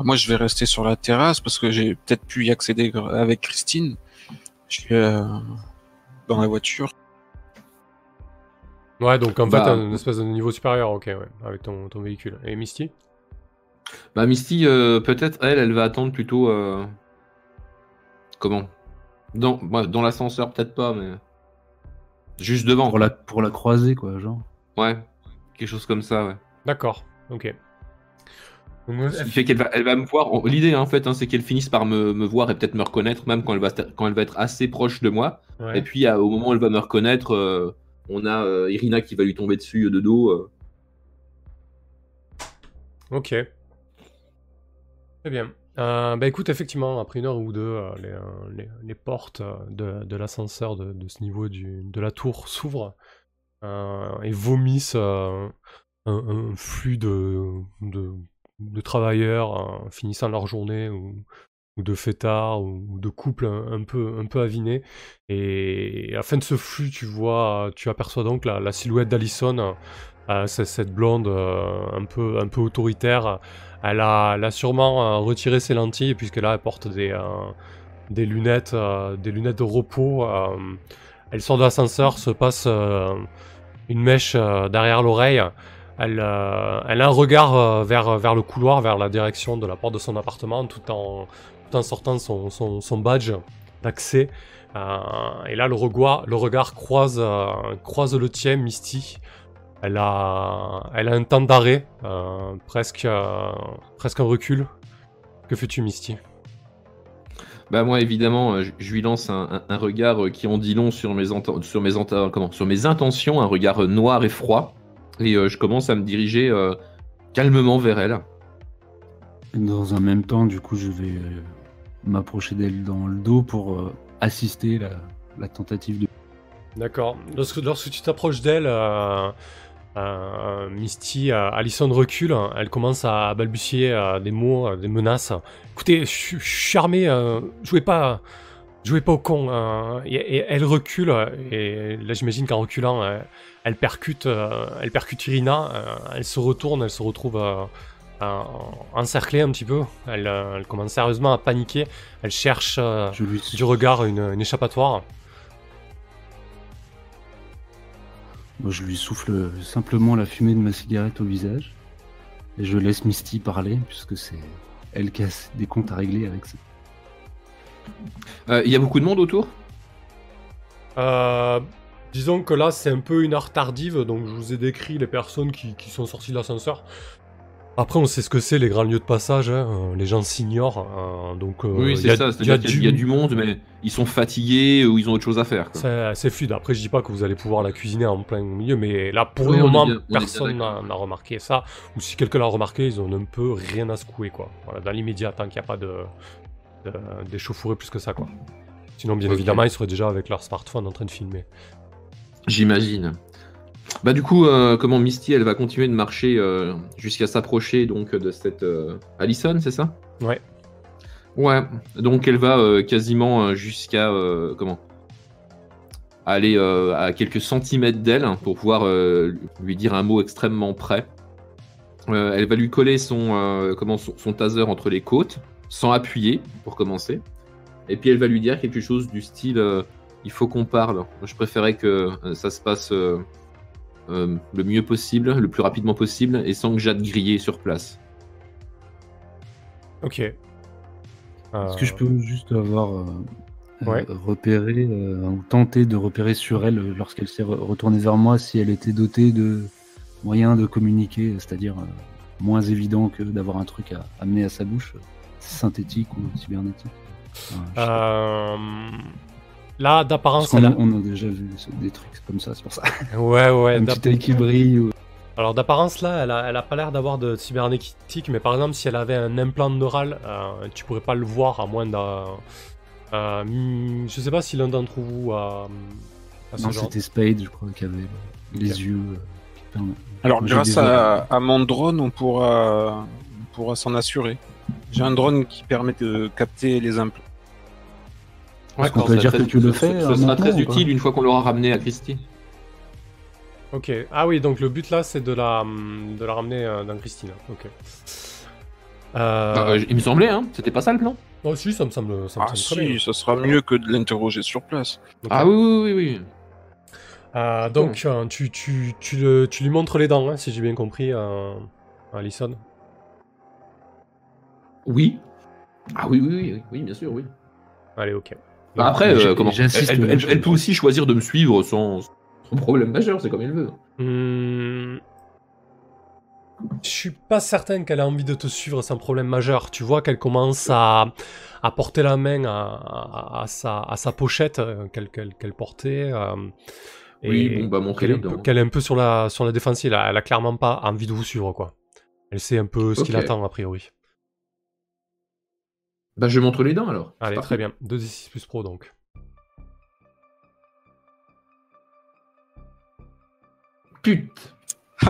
Moi, je vais rester sur la terrasse parce que j'ai peut-être pu y accéder avec Christine. Je suis euh, dans la voiture. Ouais, donc en Bah, fait, un espèce de niveau supérieur, ok, ouais, avec ton, ton véhicule. Et Misty? Bah Misty, euh, peut-être elle, elle va attendre plutôt. euh, Comment? Dans, bah, dans l'ascenseur, peut-être pas, mais juste devant. Pour la, pour la croiser, quoi, genre. Ouais. Quelque chose comme ça, ouais. D'accord, ok. Ce qui fait qu'elle va, elle va me voir. L'idée, hein, en fait, hein, c'est qu'elle finisse par me, me voir et peut-être me reconnaître, même quand elle va, quand elle va être assez proche de moi. ouais. Et puis, à- au moment où elle va me reconnaître, euh, on a euh, Irina qui va lui tomber dessus euh, de dos. euh. Ok. Très bien. Euh, bah écoute, effectivement, après une heure ou deux, euh, les, euh, les- portes de, l'ascenseur de, ce niveau de la tour s'ouvrent et vomissent un, flux de, de, travailleurs finissant leur journée ou, ou de fêtards ou, de couples un, peu, un peu avinés. Et, à fin de ce flux, tu vois, tu aperçois donc la, silhouette d'Alison, euh, cette blonde euh, un, peu, un peu autoritaire. Elle a, elle a sûrement euh, retiré ses lentilles puisque là elle porte des, des lunettes, des lunettes de repos. elle sort de l'ascenseur, se passe une mèche derrière l'oreille. Elle, elle a un regard vers, vers le couloir, vers la direction de la porte de son appartement, tout en, en sortant son, son, son badge d'accès. Euh, et là, le regard, le regard croise, euh, croise le tien, Misty. Elle a, elle a un temps d'arrêt, euh, presque, euh, presque un recul. Que fais-tu, Misty? Bah moi évidemment, je, je lui lance un, un- un regard qui en dit long sur mes, sur mes, enten- comment, sur mes intentions, un regard noir et froid, et euh, je commence à me diriger euh, calmement vers elle. Dans un même temps, du coup, je vais m'approcher d'elle dans le dos pour euh, assister la, la tentative de. D'accord. Lorsque, lorsque tu t'approches d'elle, euh, euh, Misty, Alison recule. Elle commence à balbutier des mots, des menaces. Écoutez, je suis charmé. jouez pas, jouez pas au con. euh, et, elle recule. Et là, j'imagine qu'en reculant, elle percute, elle percute Irina. elle se retourne, elle se retrouve encerclée un petit peu. Elle, euh, elle commence sérieusement à paniquer. Elle cherche euh, Je lui, du regard une, une échappatoire. moi, je lui souffle simplement la fumée de ma cigarette au visage. Et je laisse Misty parler, puisque c'est elle qui a des comptes à régler avec ça. Euh, Il y a beaucoup de monde autour? Euh, disons que là, c'est un peu une heure tardive, donc je vous ai décrit les personnes qui, qui sont sorties de l'ascenseur. Après, on sait ce que c'est les grands lieux de passage, hein, euh, les gens s'ignorent, euh, donc... euh, Oui, il y c'est a- ça, il y a du- il y a du monde, mais ils sont fatigués ou ils ont autre chose à faire. C'est fluide. Après, je dis pas que vous allez pouvoir la cuisiner en plein milieu, mais là, pour Oui, le moment, bien- personne n'a remarqué ça. Ou si quelqu'un l'a remarqué, ils ont un peu rien à secouer, quoi. Voilà, dans l'immédiat, tant qu'il n'y a pas de, d'échauffourée plus que ça, quoi. Sinon, bien évidemment, ils seraient déjà avec leur smartphone en train de filmer. J'imagine. Bah du coup, euh, comment Misty, elle va continuer de marcher euh, jusqu'à s'approcher donc de cette euh, Allison, c'est ça? Ouais. Ouais. Donc elle va quasiment jusqu'à comment? Aller à quelques centimètres d'elle hein, pour pouvoir lui dire un mot extrêmement près. Elle va lui coller son comment son, son taser entre les côtes, sans appuyer pour commencer. Et puis elle va lui dire quelque chose du style il faut qu'on parle. Je préférais que ça se passe euh, le mieux possible, le plus rapidement possible, et sans que j'aille griller sur place. Ok. Est-ce que je peux juste avoir euh, Ouais. euh, repéré euh, ou tenter de repérer sur elle lorsqu'elle s'est re- retournée vers moi si elle était dotée de moyens de communiquer, c'est-à-dire euh, moins évident que d'avoir un truc à amener à sa bouche, synthétique ou cybernétique. Enfin, Là, d'apparence, elle a, on a déjà vu des trucs comme ça, c'est pour ça. Ouais, ouais. un petit œil qui brille. ou- Alors d'apparence, là, elle a, elle a pas l'air d'avoir de cybernétique, mais par exemple, si elle avait un implant neural, euh, tu pourrais pas le voir à moins d'un... Euh, je sais pas si l'un d'entre vous a, a ce Non, c'était Spade, je crois, qui avait les yeux. euh, Alors, grâce à, à mon drone, on pourra, on pourra s'en assurer. J'ai un drone qui permet de capter les implants. Est-ce qu'on peut dire très- que tu le fais, Ce, sera moment, très utile une fois qu'on l'aura ramené à Christie. Ok. Ah oui, donc le but là, c'est de la, hum, de la ramener euh, dans Christine. Ok. Euh... Bah, euh, il me semblait, hein C'était pas ça le plan oh, si, ça me semble, ça me Ah semble très bien. si, ça sera mieux que de l'interroger sur place. Ah oui, oui, oui, oui. Euh, donc, euh, tu, tu, tu, le, tu lui montres les dents, hein, si j'ai bien compris, euh, Alison. Oui. Ah oui, oui, oui, oui, oui, bien sûr, oui. Allez, ok. Bah, après, euh, comment elle, j'insiste, elle- elle- je- elle peut aussi choisir de me suivre sans, sans problème majeur, c'est comme elle veut. Hmm, Je suis pas certain qu'elle a envie de te suivre sans problème majeur. Tu vois qu'elle commence à, à porter la main à, à- à sa, à sa pochette euh, qu'elle portait. euh, Oui, et bon, bah, montrez qu'elle est, un peu- dents. qu'elle est un peu sur la, sur la défensive. Elle a, elle a clairement pas envie de vous suivre, quoi. Elle sait un peu ce qu'il attend, a priori. Bah, je montre les dents alors. Allez, très bien. 2d6 plus pro, donc. Pute.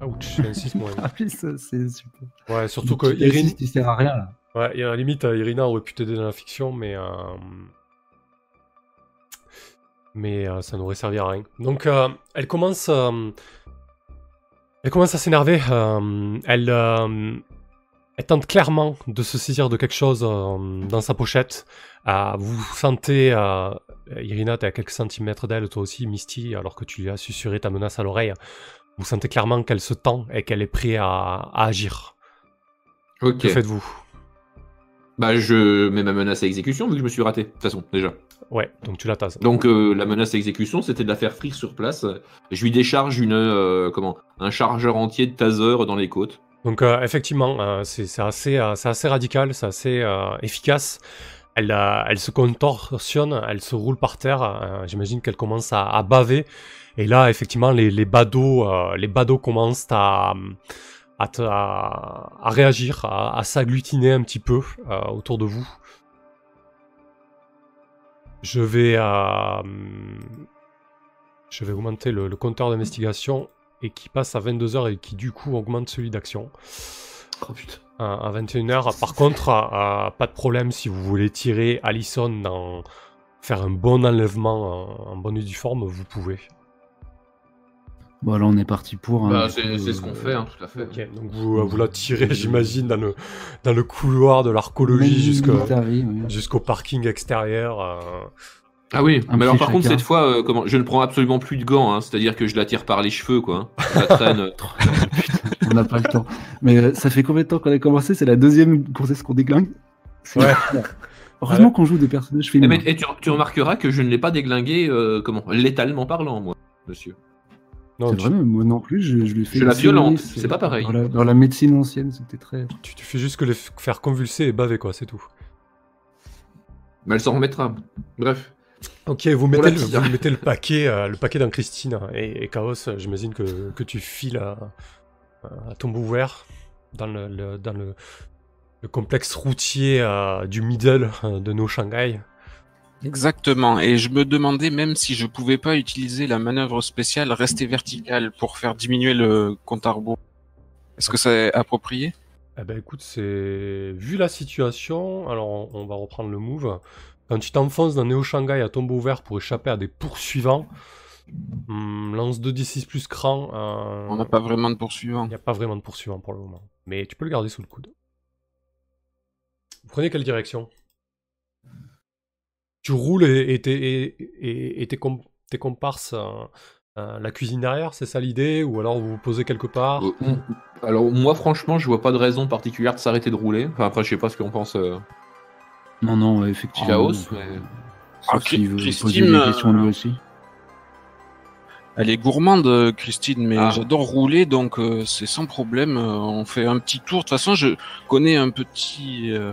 Ouch, 26 moins. Ah oui, c'est super. Ouais, surtout que assist, il sert à rien là. Ouais, et à la limite, euh, Irina aurait pu t'aider dans la fiction, mais. euh, Mais euh, ça n'aurait servi à rien. Donc, euh, elle commence. euh, Elle commence à s'énerver. euh, Elle. Elle tente clairement de se saisir de quelque chose euh, dans sa pochette. Euh, vous sentez. euh, Irina, t'es à quelques centimètres d'elle, toi aussi, Misty, alors que tu lui as susurré ta menace à l'oreille. Vous sentez clairement qu'elle se tend et qu'elle est prête à, à agir. Ok. Que faites-vous? Bah, je mets ma menace à exécution vu que je me suis raté, de toute façon, déjà. Ouais, donc tu la tasses. Donc, la menace à exécution, c'était de la faire frire sur place. Je lui décharge une, comment, un chargeur entier de taser dans les côtes. Donc euh, effectivement, euh, c'est c'est assez, euh, c'est assez radical, c'est assez efficace. Elle, se contorsionne, elle se roule par terre. J'imagine qu'elle commence à, baver. Et là, effectivement, les, badauds, les badauds commencent à, réagir, à, s'agglutiner un petit peu autour de vous. Je vais, je vais augmenter le compteur d'investigation et qui passe à 22h et qui du coup augmente celui d'action Oh putain. à, à 21h. Par contre, pas de problème si vous voulez tirer Allison dans faire un bon enlèvement en, en bonne uniforme, vous pouvez. Bon, là, on est parti pour. hein, Bah, c'est ce euh, qu'on fait, hein, tout à fait. Ok, donc vous, euh, vous la tirez, j'imagine, dans le, dans le couloir de jusqu'au oui. jusqu'au parking extérieur. euh. Ah oui, mais alors par contre, cette fois, euh, comment, je ne prends absolument plus de gants, hein, c'est-à-dire que je la tire par les cheveux, quoi. hein. Je la traîne. euh. On n'a pas le temps. Mais euh, ça fait combien de temps qu'on a commencé? C'est la deuxième grossesse qu'on déglingue? C'est Ouais. Heureusement Ouais. qu'on joue des personnages Eh, féminins. mais- et tu, tu remarqueras que je ne l'ai pas déglingué, euh, comment, létalement parlant, moi, monsieur. Non, C'est tu, vrai, mais moi non plus, je, je lui fais Je la violente, c'est pas pareil. Dans la, dans la médecine ancienne, c'était très. tu, tu fais juste que les faire convulser et baver, quoi, c'est tout. Mais elle s'en remettra. Bref. Ok, vous mettez, le, tire. vous mettez le paquet, euh, le paquet dans Christine et, et Chaos. euh, J'imagine que, que tu files à, à tombeau ouvert dans le, le- dans le, le complexe routier euh, du middle euh, de nos Shanghai. Exactement. Et je me demandais même si je pouvais pas utiliser la manœuvre spéciale rester verticale pour faire diminuer le compte à rebours. Est-ce que c'est approprié? Eh ben écoute, c'est vu la situation, alors on va reprendre le move. Quand tu t'enfonces dans Neo Shanghai à tombeau ouvert pour échapper à des poursuivants, hum, lance 2d6 plus cran. euh, On n'a pas vraiment de poursuivant. Il n'y a pas vraiment de poursuivant pour le moment. Mais tu peux le garder sous le coude. Vous prenez quelle direction? Tu roules et, et tes, et- et- et tes com- tes comparses euh, euh, la cuisine derrière, c'est ça l'idée? Ou alors vous vous posez quelque part? Euh, alors, moi, franchement, je vois pas de raison particulière de s'arrêter de rouler. Enfin, après, je sais pas ce qu'on pense. euh, Non, non, effectivement. Chaos, euh, Ah, Christine, poser des questions lui euh, aussi. Elle est gourmande, Christine, mais Ah. j'adore rouler, donc euh, c'est sans problème. euh, on fait un petit tour. De toute façon, je connais un petit euh,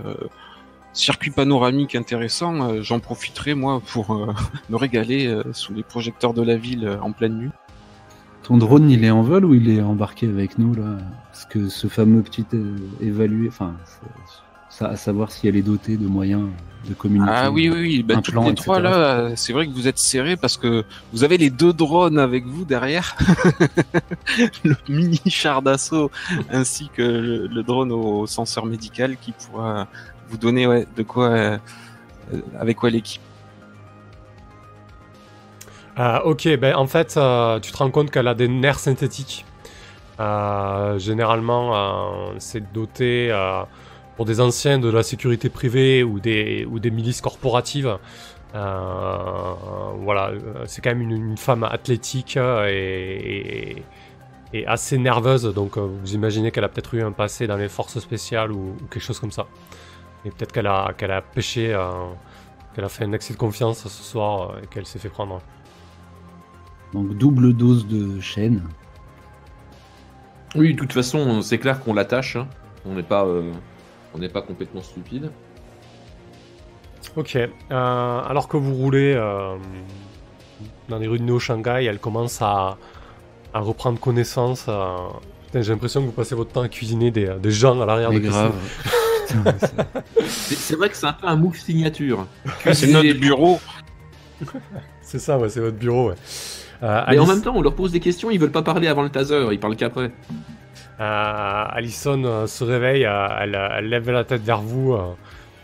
circuit panoramique intéressant. euh, J'en profiterai, moi, pour euh, me régaler euh, sous les projecteurs de la ville euh, en pleine nuit. Ton drone, il est en vol ou il est embarqué avec nous là? Parce que ce fameux petit euh, évalué, enfin, c'est- ça, à savoir si elle est dotée de moyens de communiquer. Ah oui, oui, oui. Bah, un toutes plan, les etc. trois, là, c'est vrai que vous êtes serrés parce que vous avez les deux drones avec vous derrière. le mini char d'assaut ainsi que le, le drone au senseur médical qui pourra vous donner ouais, de quoi, euh, euh, avec quoi l'équipe. Euh, ok, ben en fait, euh, tu te rends compte qu'elle a des nerfs synthétiques. Euh, généralement, euh, c'est doté euh, pour des anciens de la sécurité privée ou des, ou des milices corporatives. Euh, voilà, c'est quand même une, une femme athlétique et, et- et assez nerveuse, donc euh, vous imaginez qu'elle a peut-être eu un passé dans les forces spéciales ou, ou quelque chose comme ça. Et peut-être qu'elle a, qu'elle a pêché, euh, qu'elle a fait un excès de confiance ce soir et qu'elle s'est fait prendre. Donc double dose de chaîne. Oui, de toute façon, c'est clair qu'on l'attache. hein. On n'est pas, euh, on n'est pas complètement stupide. Ok. euh, alors que vous roulez euh, dans les rues de Néo-Shanghai, elle commence à, à reprendre connaissance. euh. Putain, J'ai l'impression que vous passez votre temps à cuisiner des, des gens à l'arrière Mais de grave. C'est- vrai que c'est un peu un move signature. C'est notre bureau. C'est ça, ouais, c'est votre bureau. Ouais. Euh, Mais en même temps, on leur pose des questions, ils veulent pas parler avant le taser, ils parlent qu'après. Euh, Alison euh, se réveille, euh, elle, lève la tête vers vous.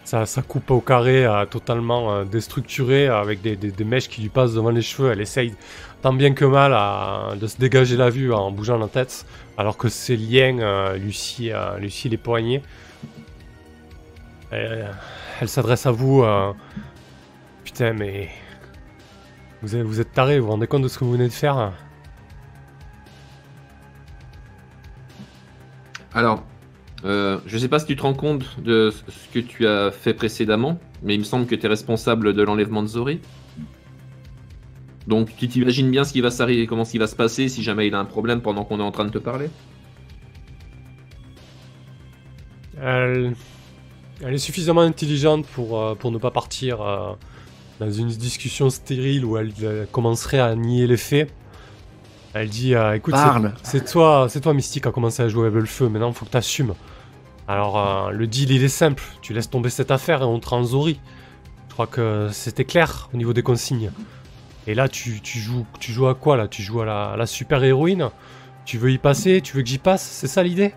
sa coupe au carré totalement euh, déstructurée euh, avec des, mèches qui lui passent devant les cheveux. Elle essaye tant bien que mal de se dégager la vue en bougeant la tête, alors que ses liens lui scient les poignets. Elle s'adresse à vous. Putain, mais. Vous vous êtes taré, vous vous rendez compte de ce que vous venez de faire? Alors, euh, je sais pas si tu te rends compte de ce que tu as fait précédemment, mais il me semble que tu es responsable de l'enlèvement de Zori. Donc, tu t'imagines bien ce qui va s'arriver, comment ce qui va se passer si jamais il a un problème pendant qu'on est en train de te parler? Elle, est suffisamment intelligente pour, euh, ne pas partir euh, dans une discussion stérile où elle, commencerait à nier les faits. Elle dit euh, Écoute, c'est- Parle. c'est toi, c'est toi, Mystique, qui a commencé à jouer avec le feu. Maintenant, il faut que tu assumes. Alors, euh, le deal, il est simple. Tu laisses tomber cette affaire et on te rend Zori. Je crois que c'était clair au niveau des consignes. Et là, tu, tu joues, tu joues à quoi là? Tu joues à la, à la super héroïne Tu veux y passer? Tu veux que j'y passe? C'est ça l'idée?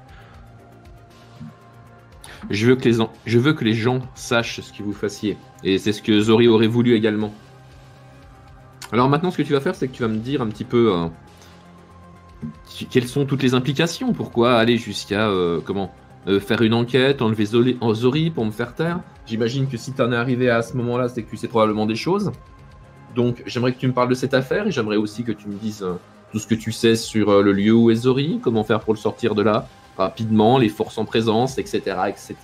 Je veux, que les en- je veux que les gens sachent ce que vous fassiez. Et c'est ce que Zori aurait voulu également. Alors maintenant, ce que tu vas faire, c'est que tu vas me dire un petit peu euh, quelles sont toutes les implications? Pourquoi aller jusqu'à euh, comment euh, faire une enquête, enlever Zoli- en Zori pour me faire taire? J'imagine que si tu en es arrivé à ce moment-là, c'est que tu sais probablement des choses. Donc j'aimerais que tu me parles de cette affaire et j'aimerais aussi que tu me dises euh, tout ce que tu sais sur euh, le lieu où est Zori, comment faire pour le sortir de là, rapidement, les forces en présence, etc. etc.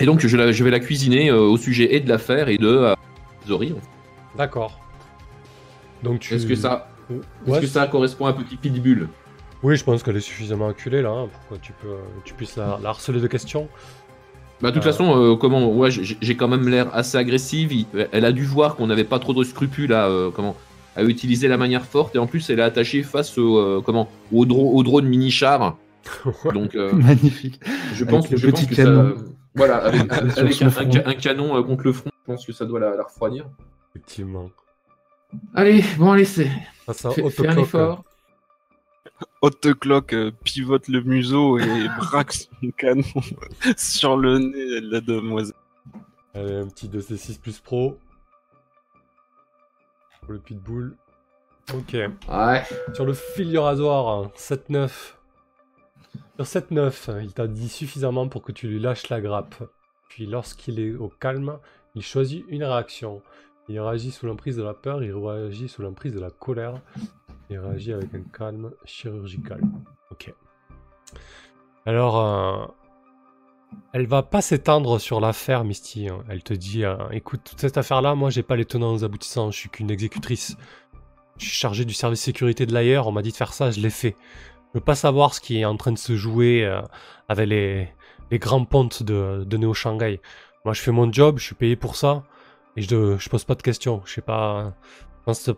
Et donc je, la- je vais la cuisiner euh, au sujet et de l'affaire et de euh, Zori. D'accord. Donc tu. Est-ce que ça, Ouais, est-ce que ça correspond à un petit pitbull Oui, je pense qu'elle est suffisamment acculée là, hein, pour que tu, peux, tu puisses la, la harceler de questions. Bah, de toute Euh. façon, euh, comment, ouais, j'ai quand même l'air assez agressive. Il- Elle a dû voir qu'on n'avait pas trop de scrupules à, euh, comment, à utiliser la manière forte, et en plus, elle est attachée face au, euh, comment, au, dro- au drone mini char. Donc, euh, Magnifique. je pense, Avec le je pense que canon. ça, voilà, avec, un, canon euh, contre le front, je pense que ça doit la, la refroidir. Effectivement. Allez, bon, allez, c'est, Face à fais, un Autoclock, effort. Hot Clock euh, pivote le museau et braque son canon sur le nez de la demoiselle. Allez, un petit 2C6 plus pro. Pour le pitbull. Ok. Ouais. Sur le fil du rasoir, hein, 7-9. Sur 7-9, il t'a dit suffisamment pour que tu lui lâches la grappe. Puis lorsqu'il est au calme, il choisit une réaction. Il réagit sous l'emprise de la peur, il réagit sous l'emprise de la colère. Il réagit avec un calme chirurgical. Ok. Alors, euh, elle va pas s'étendre sur l'affaire, Misty. Elle te dit, euh, écoute, cette affaire-là, moi, j'ai pas les tenants aux aboutissants. Je suis qu'une exécutrice. Je suis chargé du service sécurité de l'ailleurs. On m'a dit de faire ça, je l'ai fait. Je veux pas savoir ce qui est en train de se jouer euh, avec les, les grands pontes de, de Neo Shanghai. Moi, je fais mon job, je suis payé pour ça. Et je, je pose pas de questions. Je sais pas. que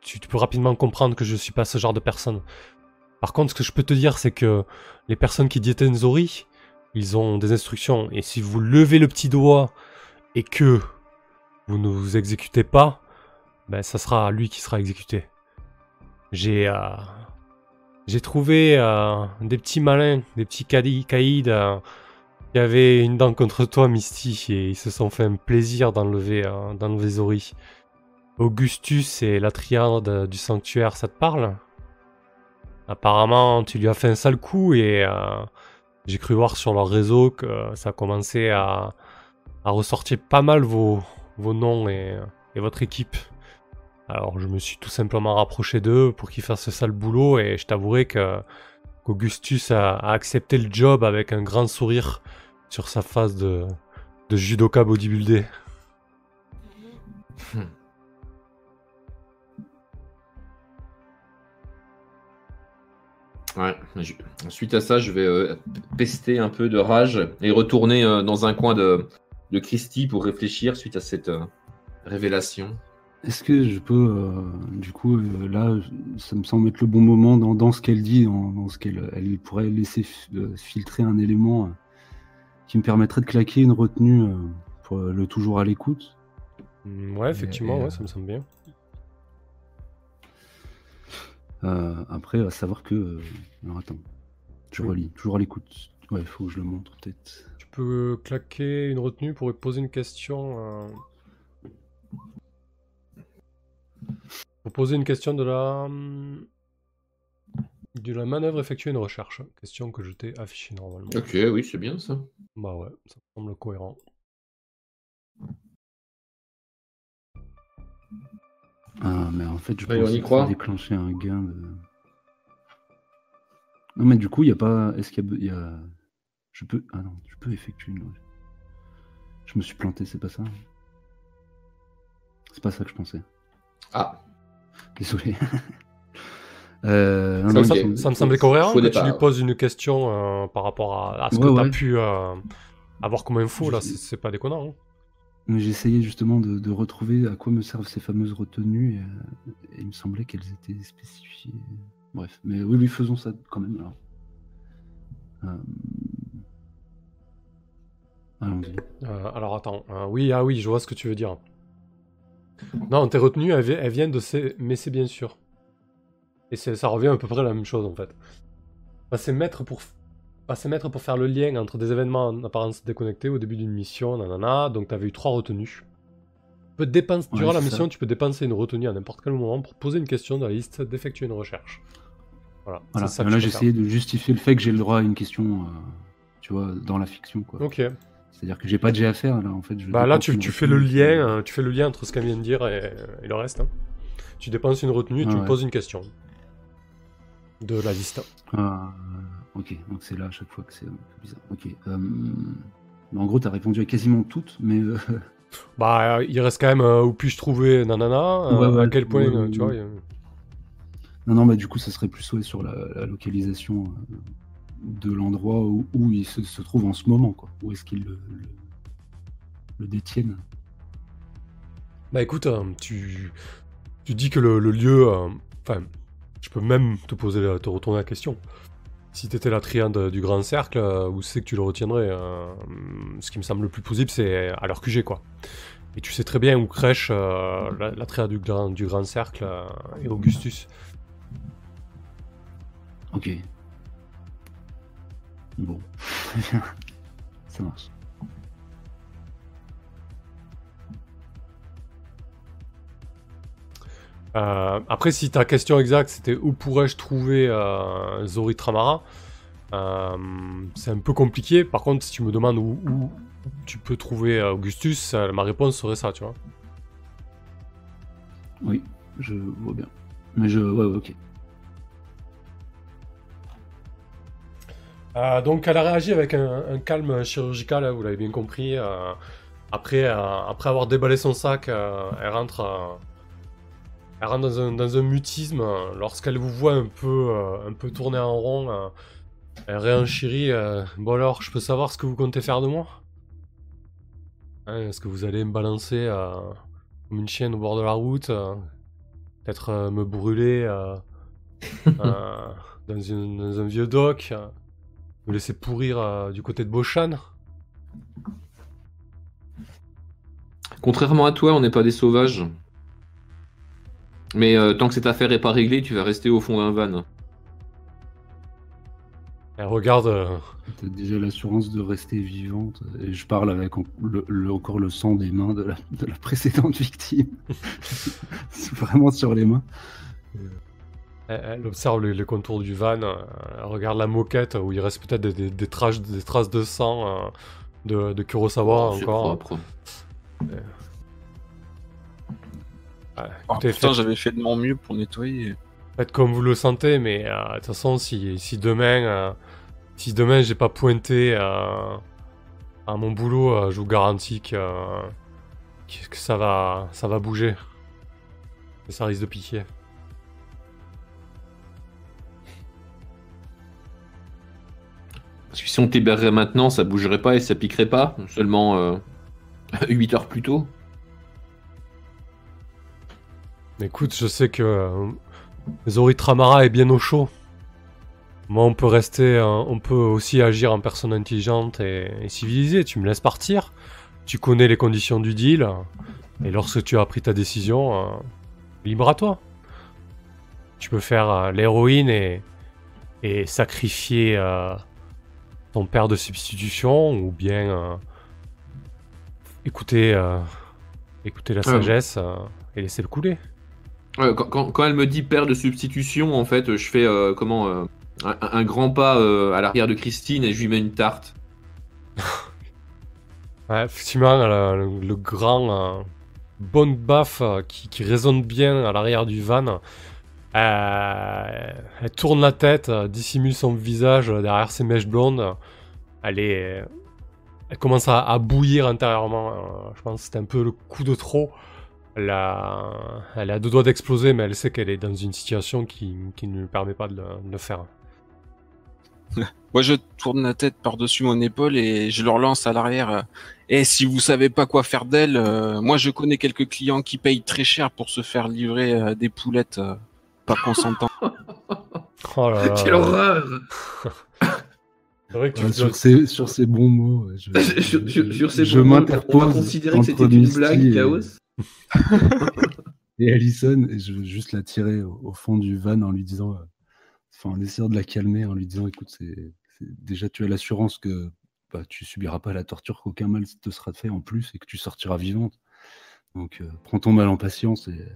tu, peux rapidement comprendre que je suis pas ce genre de personne. Par contre, ce que je peux te dire, c'est que les personnes qui détiennent Zori, ils ont des instructions. Et si vous levez le petit doigt et que vous ne vous exécutez pas, ben ça sera lui qui sera exécuté. J'ai euh, j'ai trouvé euh, des petits malins, des petits caïds qui avaient une dent contre toi, Misty, et ils se sont fait un plaisir d'enlever d'enlever Zori. Augustus et la triade du sanctuaire, ça te parle? Apparemment, tu lui as fait un sale coup et euh, j'ai cru voir sur leur réseau que ça commençait à, à ressortir pas mal vos, vos noms et, et votre équipe. Alors je me suis tout simplement rapproché d'eux pour qu'ils fassent ce sale boulot et je t'avouerai que qu'Augustus a accepté le job avec un grand sourire sur sa face de, de judoka bodybuildé. Ouais. je- Suite à ça, je vais euh, pester un peu de rage et retourner euh, dans un coin de, de Christie pour réfléchir suite à cette euh, révélation. Est-ce que je peux, euh, du coup, euh, là, ça me semble être le bon moment dans, dans ce qu'elle dit, dans, dans ce qu'elle elle pourrait laisser filtrer un élément euh, qui me permettrait de claquer une retenue euh, pour euh, le toujours à l'écoute. Mm, Ouais, effectivement, et, ouais, euh, ça me semble bien. Euh, après, à savoir que. euh, alors attends, je Oui. relis, toujours à l'écoute. Ouais, faut que je le montre peut-être. Tu peux claquer une retenue pour poser une question. euh, Pour poser une question de la. De la manœuvre effectuer une recherche. Question que je t'ai affichée normalement. Ok, oui, c'est bien ça. Bah ouais, ça me semble cohérent. Ah, mais en fait, je Ouais, on pense y croit. déclencher un gain de. Non, mais du coup, il n'y a pas. Est-ce qu'il y a... y a- Je peux. Ah non, je peux effectuer une. Je me suis planté, c'est pas ça C'est pas ça que je pensais. Ah, Désolé. euh, non, Ça, non, il ça me semblait cohérent que tu lui poses une question euh, par rapport à, à ce que Ouais, tu as ouais. pu euh, avoir comme info, là, c'est pas déconnant. hein. Mais essayé justement de, de retrouver à quoi me servent ces fameuses retenues et, euh, et il me semblait qu'elles étaient spécifiées. Bref, mais oui, oui, faisons ça quand même alors. Euh, Allons-y. Euh, alors attends, euh, oui, ah oui, je vois ce que tu veux dire. Non, tes retenues, elles, vi- elles viennent de ces... Mais c'est bien sûr. Et ça revient à peu près à la même chose en fait. Passer maître pour... Passer maître pour faire le lien entre des événements en apparence déconnectés au début d'une mission, nanana, donc t'avais eu trois retenues. Tu peux dépenser... Ouais, Durant la mission, ça. tu peux dépenser une retenue à n'importe quel moment pour poser une question dans la liste, d'effectuer une recherche. Voilà, Voilà. ça là, essayé de justifier le fait que j'ai le droit à une question, euh, tu vois, dans la fiction. Quoi. Ok. C'est-à-dire que j'ai pas de jet à faire là en fait. je Bah là, tu, fais le lien, euh, tu fais le lien entre ce qu'elle vient de dire et, et le reste. hein. Tu dépenses une retenue et tu Ah me poses une question de la liste. Ah, ok, donc c'est là à chaque fois que c'est un peu bizarre. Ok. euh, en gros, tu as répondu à quasiment toutes, mais euh, Bah, il reste quand même euh, où puis-je trouver nanana, Ouais, ouais, à quel point, ouais, tu vois. il y a- non, non, bah du coup, ça serait plus ouais, sur la, la localisation euh, de l'endroit où, où il se, se trouve en ce moment, quoi. Où est-ce qu'ils le, le, le détiennent Bah écoute, euh, tu, tu dis que le, le lieu. euh, Enfin, je peux même te poser, la- te retourner la question. Si t'étais la triade du grand cercle, euh, où c'est que tu le retiendrais euh, Ce qui me semble le plus possible, c'est à leur QG, quoi. Et tu sais très bien où crèche euh, la, triade du grand, du grand cercle euh, et Augustus. Ok. Bon. ça marche. Euh, après, si ta question exacte c'était où pourrais-je trouver euh, Zori Tramara, euh, c'est un peu compliqué. Par contre, si tu me demandes où, où tu peux trouver euh, Augustus, ma réponse serait ça, tu vois. Oui, je vois bien. Mais je. Ouais, ouais, ok. Donc, elle a réagi avec un, un calme chirurgical, hein, vous l'avez bien compris. après, après avoir déballé son sac, elle rentre, elle rentre dans, un, dans un mutisme. euh, Lorsqu'elle vous voit un peu, euh, un peu tourner en rond, euh, elle réenchérit. euh, bon alors, je peux savoir ce que vous comptez faire de moi? Hein, Est-ce que vous allez me balancer comme une chienne au bord de la route Peut-être me brûler dans, une- dans un vieux dock me laisser pourrir euh, du côté de Beauchan Contrairement à toi, on n'est pas des sauvages. Mais euh, tant que cette affaire est pas réglée, tu vas rester au fond d'un van. Elle regarde. euh, T'as déjà l'assurance de rester vivante. Et je parle avec en- le- le- encore le sang des mains de la, de la précédente victime. C'est vraiment sur les mains. elle, elle observe les, les contours du van. euh, elle regarde la moquette où il reste peut-être des, des- des traces, des traces de sang euh, de, de Kurosawa Oh, c'est encore. propre. Oh, écoutez, putain, faites, j'avais fait de mon mieux pour nettoyer. faites comme vous le sentez, mais euh, de toute façon, si, si demain, euh, si demain j'ai pas pointé euh, à mon boulot, euh, je vous garantis que, euh, que ça va, ça va bouger. Et ça risque de piquer. Parce que si on t'hébergerait maintenant, ça bougerait pas et ça piquerait pas, seulement euh, 8 heures plus tôt. Écoute, je sais que euh, Zori Tramara est bien au chaud. Moi, on peut rester, euh, on peut aussi agir en personne intelligente et, et civilisée. Tu me laisses partir. Tu connais les conditions du deal. Et lorsque tu as pris ta décision, euh, libre à toi. Tu peux faire euh, l'héroïne et, et sacrifier ton père de substitution ou bien écouter, écouter la Ouais. sagesse et laisser le couler. Quand, elle me dit père de substitution, en fait, je fais euh, comment euh, un, grand pas euh, à l'arrière de Christine et je lui mets une tarte. Ouais, effectivement, le, grand bonne baffe qui, résonne bien à l'arrière du van. Elle tourne la tête, dissimule son visage derrière ses mèches blondes. Elle est, elle commence à, à bouillir intérieurement. je pense que c'était un peu le coup de trop. Elle a, elle a deux doigts d'exploser, mais elle sait qu'elle est dans une situation qui, qui ne lui permet pas de le, de le faire. Moi, je tourne la tête par-dessus mon épaule et je leur lance à l'arrière. Et si vous savez pas quoi faire d'elle, euh, moi, je connais quelques clients qui payent très cher pour se faire livrer euh, des poulettes euh, pas consentantes. Oh là là Quelle horreur C'est vrai que tu Ouais, sur, ces, sur ces bons mots, je, je bons mots, m'interpose. On va considérer que c'était une blague, et- Chaos. Et Allison, je veux juste la tirer au, fond du van en lui disant, euh, enfin en essayant de la calmer, en lui disant, écoute, c'est déjà tu as l'assurance que bah, tu subiras pas la torture, qu'aucun mal te sera fait en plus et que tu sortiras vivante. Donc euh, prends ton mal en patience et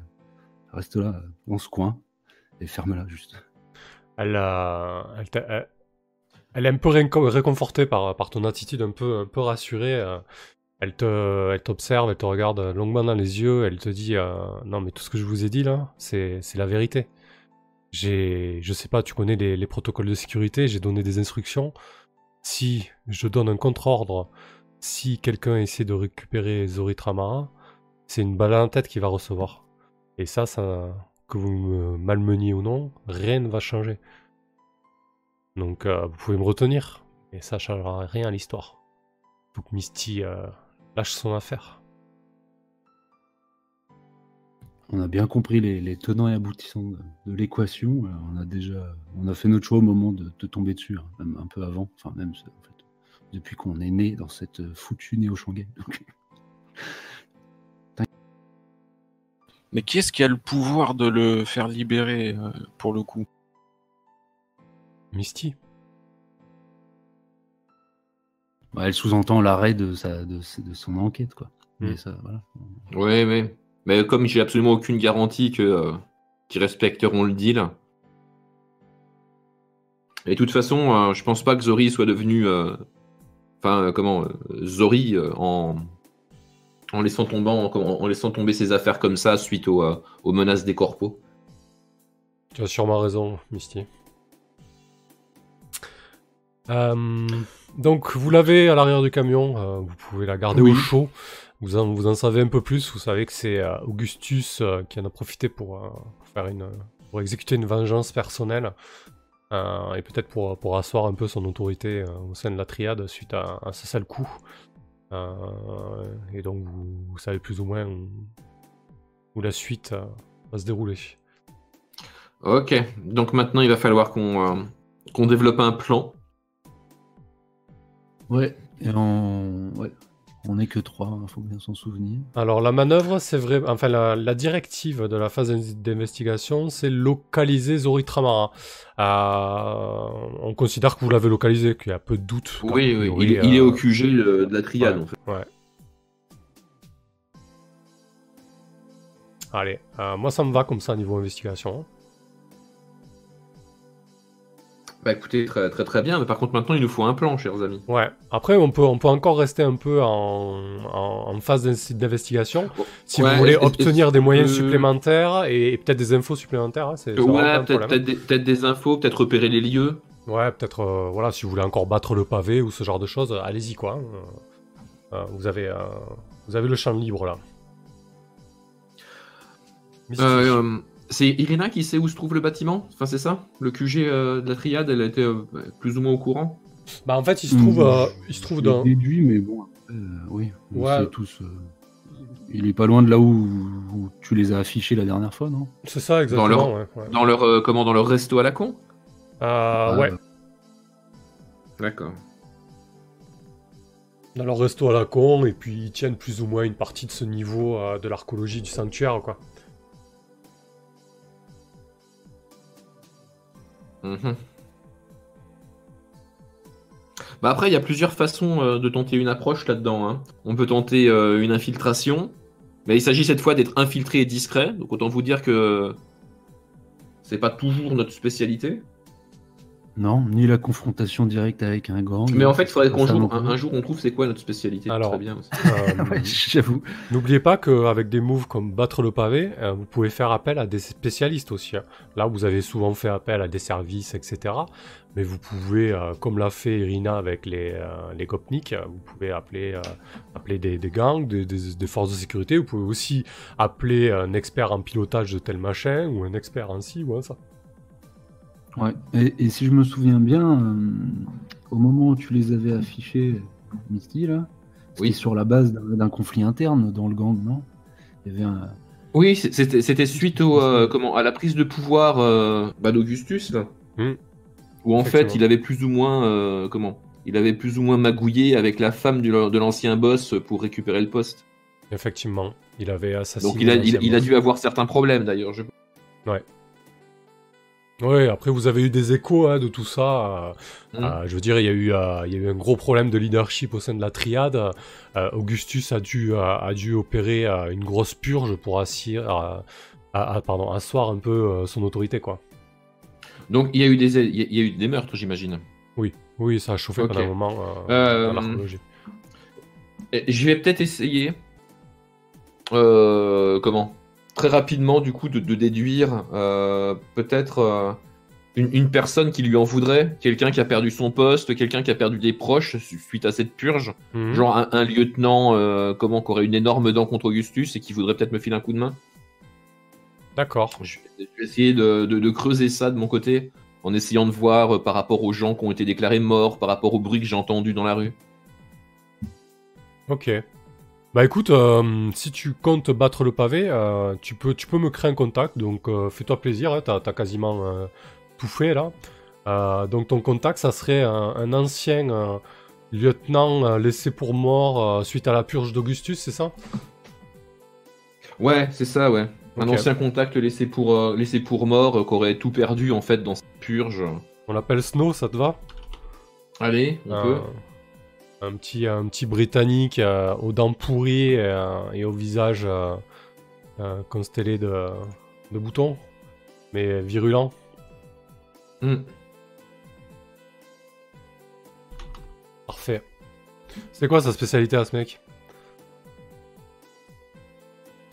reste là, dans ce coin et ferme-la juste. Elle, est un peu réco- réconfortée par, ton attitude un peu, un peu rassurée. euh. Elle te, elle t'observe, elle te regarde longuement dans les yeux, elle te dit euh, non mais tout ce que je vous ai dit là, c'est, la vérité. J'ai, je sais pas, tu connais les, les protocoles de sécurité, j'ai donné des instructions. Si je donne un contre-ordre, si quelqu'un essaie de récupérer Zori Tramara, c'est une balle la tête qu'il va recevoir. Et ça, ça, que vous me malmeniez ou non, rien ne va changer. Donc euh, vous pouvez me retenir, et ça changera rien à l'histoire. Faut que Misty euh, lâche son affaire. On a bien compris les, les tenants et aboutissants de, de l'équation. euh, On a déjà, on a fait notre choix au moment de, de tomber dessus, hein, même un peu avant, enfin même en fait, depuis qu'on est né dans cette euh, foutue néo Shanghai. Donc, Mais qui est-ce qui a le pouvoir de le faire libérer euh, pour le coup? Misty bah, elle sous-entend l'arrêt de, sa, de, de son enquête, quoi. Mm. Mais ça, voilà. Ouais, ouais. Mais comme j'ai absolument aucune garantie que euh, qu'ils respecteront le deal. Et de toute façon, euh, je pense pas que Zori soit devenu, euh, enfin euh, comment, euh, Zori euh, en en laissant tomber en, en laissant tomber ses affaires comme ça suite aux, euh, aux menaces des corpos. Tu as sûrement raison, Misty. Euh, donc, vous l'avez à l'arrière du camion, euh, vous pouvez la garder Oui. au chaud. Vous en, vous en savez un peu plus, vous savez que c'est euh, Augustus qui en a profité pour, pour faire une, pour exécuter une vengeance personnelle et peut-être pour, pour asseoir un peu son autorité au sein de la triade suite à, à ce sale coup. Et donc, vous, vous savez plus ou moins où, où la suite va se dérouler. Ok. Donc maintenant, il va falloir qu'on qu'on développe un plan. Ouais, et on, ouais. on est que trois, il faut bien s'en souvenir. Alors la manœuvre, c'est vrai, enfin la, la directive de la phase d'investigation, c'est localiser Zori Tramara. Euh, on considère que vous l'avez localisé, qu'il y a peu de doute. Oui, oui. Il, il est euh, au QG le- de la triade ouais. en fait. Ouais. Allez, euh, moi ça me va comme ça niveau investigation. Bah écoutez, très très très bien. Mais par contre, maintenant, il nous faut un plan, chers amis. Ouais. Après, on peut, on peut encore rester un peu en, en, en phase d'in- d'investigation. Si Ouais, vous voulez obtenir des moyens euh, supplémentaires et, et peut-être des infos supplémentaires, hein, c'est Ouais, peut-être peut-être des, des infos, peut-être repérer les lieux. Ouais, peut-être, euh, voilà, si vous voulez encore battre le pavé ou ce genre de choses, allez-y, quoi. hein. Euh, vous, avez, euh, vous avez le champ libre, là. C'est Irina qui sait où se trouve le bâtiment? Enfin, c'est ça? Le QG euh, de la triade, elle était euh, plus ou moins au courant? Bah en fait, il se trouve, Hmm, euh, il se trouve Je dans. déduit, mais bon, euh, oui, on Ouais. sait tous. euh, il est pas loin de là où, où tu les as affichés la dernière fois, non? C'est ça exactement. leur- ouais, ouais. Dans leur, euh, comment, dans leur resto à la con? Euh, ouais. D'accord. Dans leur resto à la con, et puis ils tiennent plus ou moins une partie de ce niveau euh, de l'archéologie du sanctuaire, quoi. Mhm. Bah après, il y a plusieurs façons euh, de tenter une approche là-dedans. hein. On peut tenter euh, une infiltration, mais il s'agit cette fois d'être infiltré et discret. Donc autant vous dire que c'est pas toujours notre spécialité. Non, ni la confrontation directe avec un gang. Mais en fait, il faudrait jour, plus. un, un jour on trouve c'est quoi notre spécialité. Alors. Très bien. Euh, Ouais, J'avoue. N'oubliez pas qu'avec des moves comme battre le pavé, euh, vous pouvez faire appel à des spécialistes aussi. hein. Là, vous avez souvent fait appel à des services, etc. Mais vous pouvez, euh, comme l'a fait Irina avec les, euh, les Gopnik, euh, vous pouvez appeler, euh, appeler des, des gangs, des, des- des forces de sécurité. Vous pouvez aussi appeler un expert en pilotage de tel machin, ou un expert en ci ou en ça. Ouais. Et, et si je me souviens bien, euh, au moment où tu les avais affichés, Misty, là, Oui. sur la base d'un conflit interne dans le gang, non? Il y avait un. Oui, c'était suite au, euh, comment, à la prise de pouvoir euh, bah, d'Augustus, là. Hmm. où en fait il avait plus ou moins euh, comment il avait plus ou moins magouillé avec la femme du- de l'ancien boss pour récupérer le poste. Effectivement, il avait assassiné. Donc il a, il, a boss. dû avoir certains problèmes d'ailleurs. je- Oui, après vous avez eu des échos hein, de tout ça. euh, Hmm. euh, je veux dire, il y, a eu, euh, il y a eu un gros problème de leadership au sein de la triade. Augustus a dû, a dû opérer une grosse purge pour assir, à- à- pardon, asseoir un peu son autorité, quoi. Donc il y a eu des, il y a- il y a eu des meurtres, j'imagine. Oui, ça a chauffé pendant un moment dans l'archéologie. Je vais peut-être essayer, euh, comment, très rapidement du coup de, de déduire euh, peut-être euh, une, une personne qui lui en voudrait, quelqu'un qui a perdu son poste, quelqu'un qui a perdu des proches su- suite à cette purge. Mhm. Genre un, un lieutenant euh, comment, qui aurait une énorme dent contre Augustus et qui voudrait peut-être me filer un coup de main. D'accord. Je vais, je vais essayer de, de- de creuser ça de mon côté, en essayant de voir par rapport aux gens qui ont été déclarés morts, par rapport au bruit que j'ai entendu dans la rue. Ok. Bah écoute, euh, si tu comptes battre le pavé, euh, tu, peux, tu peux me créer un contact, donc euh, fais-toi plaisir, hein, t'as as quasiment tout fait là. Donc ton contact, ça serait un, un ancien lieutenant laissé pour mort suite à la purge d'Augustus, c'est ça? Ouais, c'est ça, ouais. Un ancien contact laissé pour, laissé pour mort, qui aurait tout perdu en fait dans cette purge. On l'appelle Snow, ça te va? Allez, on peut. Un, petit, un petit britannique euh, aux dents pourries euh, et au visage euh, euh, constellé de, de boutons, mais virulent. Hmm. Parfait. C'est quoi sa spécialité à ce mec?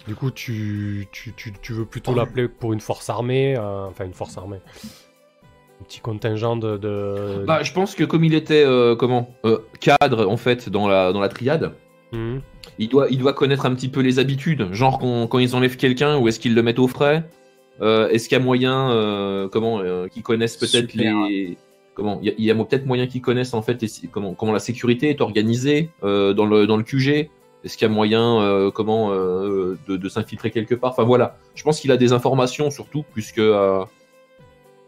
Du coup, tu, tu, tu, tu veux plutôt l'appeler pour une force armée, euh, enfin une force armée, petit contingent de... de... Bah, je pense que comme il était euh, comment euh, cadre en fait dans la, dans la triade, Mhm. il doit, il doit connaître un petit peu les habitudes. Genre quand, quand ils enlèvent quelqu'un, où est-ce qu'ils le mettent au frais? Euh, Est-ce qu'il y a moyen, euh, comment, euh, qu'ils connaissent peut-être les, comment, il y a, peut-être moyen qu'ils connaissent en fait les- comment, comment la sécurité est organisée euh, dans le dans le QG. Est-ce qu'il y a moyen, euh, comment, euh, de, de s'infiltrer quelque part? Enfin voilà, je pense qu'il a des informations surtout plus que euh,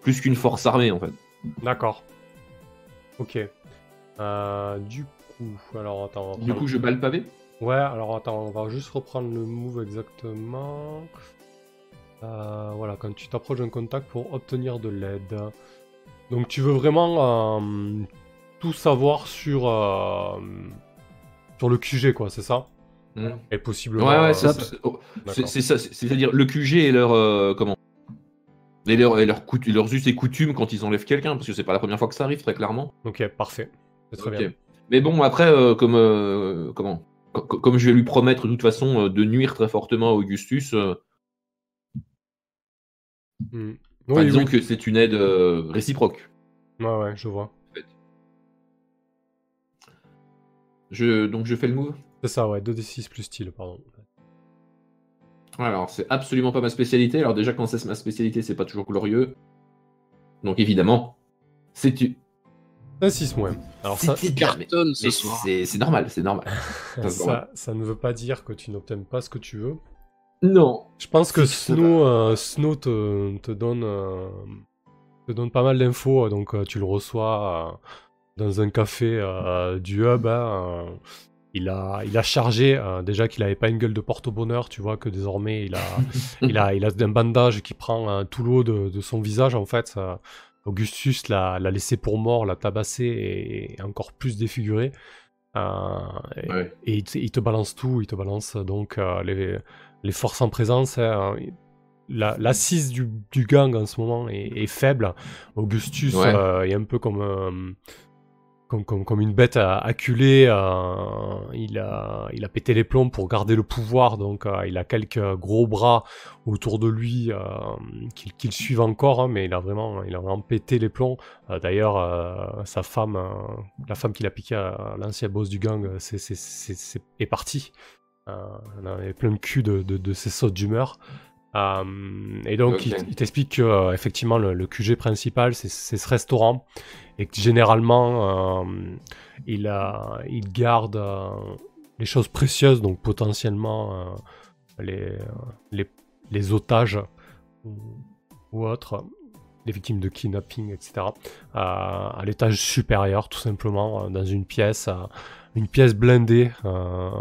plus qu'une force armée en fait. D'accord. Ok. Euh, du coup, alors attends. on va Du coup, je bats le pavé. Ouais, alors attends, on va juste reprendre le move exactement. Euh, voilà, quand tu t'approches d'un contact pour obtenir de l'aide. Donc tu veux vraiment euh, tout savoir sur, euh, sur le QG, quoi, c'est ça Hmm. Et possiblement... Ouais, ouais, c'est ça, C'est-à-dire le QG et leur euh, comment et leurs et leurs coutu- leurs us et coutumes quand ils enlèvent quelqu'un, parce que c'est pas la première fois que ça arrive très clairement. Ok, parfait. C'est très bien. Mais bon, après, euh, comme euh, comment co- co- comme je vais lui promettre de toute façon euh, de nuire très fortement à Augustus, euh, Hmm. enfin, disons oui. que c'est une aide réciproque. Ouais, ouais, je vois. Je donc je fais le move? C'est ça, ouais, 2d6 plus style, pardon. Alors, c'est absolument pas ma spécialité. Alors, déjà, quand c'est ma spécialité, c'est pas toujours glorieux. Donc, évidemment, c'est tu. Un 6 moins. Alors ça, C'est Cartonne ce soir. normal, c'est normal. ça, ça ne veut pas dire que tu n'obtiens pas ce que tu veux. Non. Je pense que Snow, euh, Snow te, te donne, euh, te donne pas mal d'infos, donc euh, tu le reçois euh, dans un café euh, du hub. hein, euh, il, a, il a chargé, euh, déjà qu'il avait pas une gueule de porte-bonheur, tu vois que désormais il a, il a, il a un bandage qui prend tout l'eau de, de son visage en fait. euh, Augustus l'a l'a laissé pour mort, l'a tabassé et, et encore plus défiguré. Euh, et- Ouais. et il te, il te balance tout, il te balance donc euh, les, les forces en présence. hein. La- L'assise du, du gang en ce moment est, est faible. Augustus Ouais. est un peu comme, comme, comme, comme une bête acculée. euh, il, a, il a pété les plombs pour garder le pouvoir, donc euh, il a quelques gros bras autour de lui euh, qui, qui suivent encore, hein, mais il a vraiment, il a pété les plombs. Euh, D'ailleurs, sa femme, la femme qu'il a piqué à l'ancien boss du gang, c'est, c'est, c'est- est partie. Avait plein le cul de, de, de ces sautes d'humeur. Euh, et donc, il, il t'explique que euh, effectivement le, le QG principal, c'est, ce restaurant, et que généralement, euh, il, a, il garde les choses précieuses, donc potentiellement les, les, les otages ou, ou autres, les victimes de kidnapping, etc., euh, à l'étage supérieur, tout simplement, dans une pièce, euh, une pièce blindée. euh,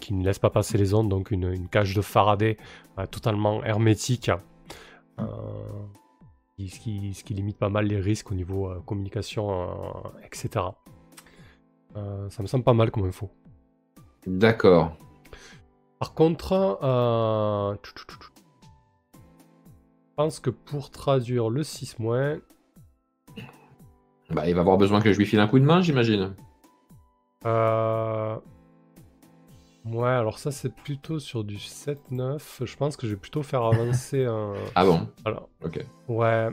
qui ne laisse pas passer les ondes, donc une, une cage de Faraday euh, totalement hermétique, euh, ce, qui, ce qui limite pas mal les risques au niveau euh, communication, euh, etc. Euh, ça me semble pas mal comme info. D'accord. Par contre, euh, je pense que pour traduire le 6 moins, Bah, il va avoir besoin que je lui file un coup de main, j'imagine. Ouais, alors ça c'est plutôt sur du 7-9. Je pense que je vais plutôt faire avancer un. Ah bon? Alors, Ok. ouais,